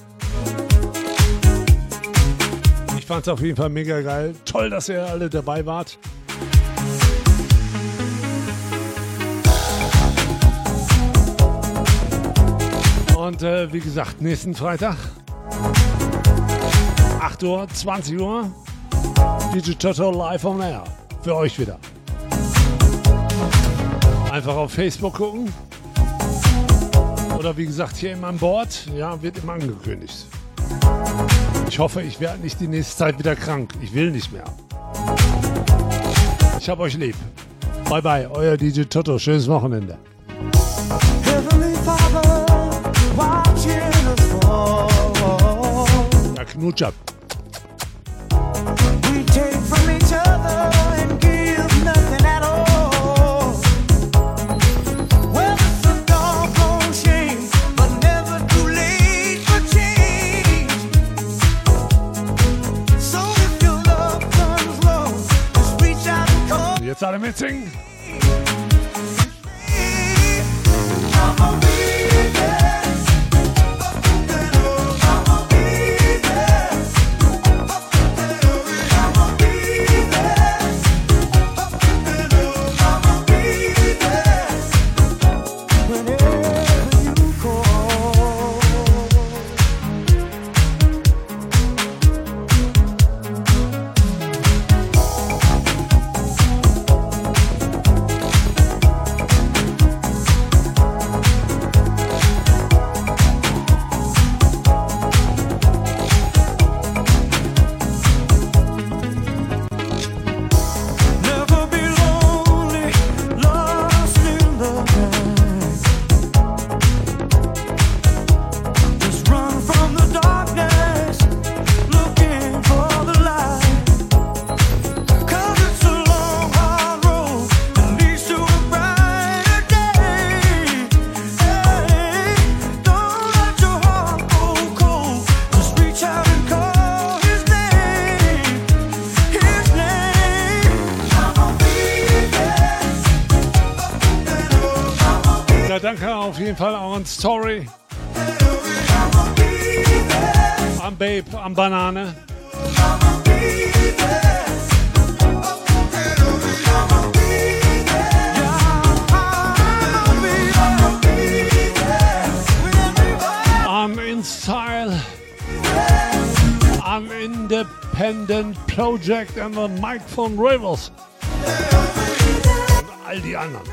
Ich fand es auf jeden Fall mega geil. Toll, dass ihr alle dabei wart. Und äh, wie gesagt, nächsten Freitag, 8 Uhr, 20 Uhr, DJ Toto live on air. Für euch wieder. Einfach auf Facebook gucken. Oder wie gesagt, hier immer an Bord. Ja, wird immer angekündigt. Ich hoffe, ich werde nicht die nächste Zeit wieder krank. Ich will nicht mehr. Ich hab euch lieb. Bye bye, euer DJ Toto. Schönes Wochenende. Heavenly Father, and call. Jetzt alle Fall auch an Story. Am Babe, am Banane. Am In Style. Am Independent Project and the Mike von Rivers. Und all die anderen.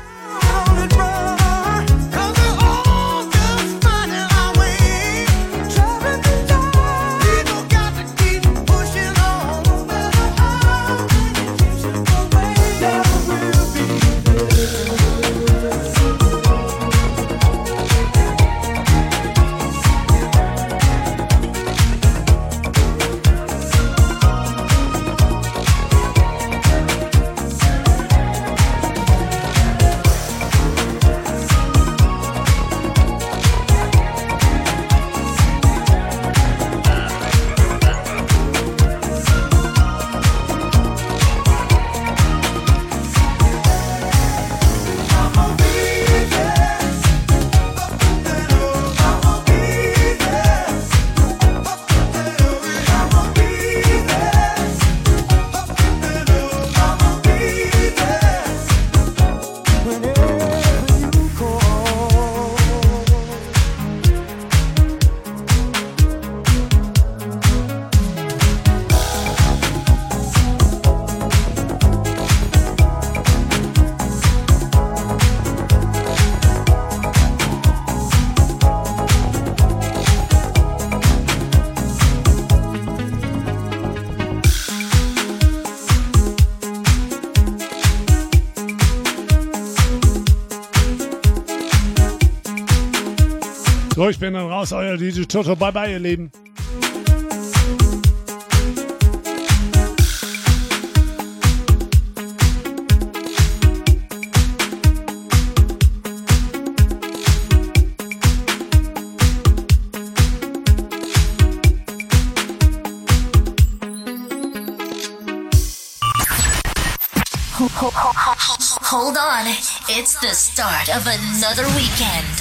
Ich bin dann raus, euer DJ Toto. Bye bye, ihr Lieben. Hold on, it's the start of another weekend.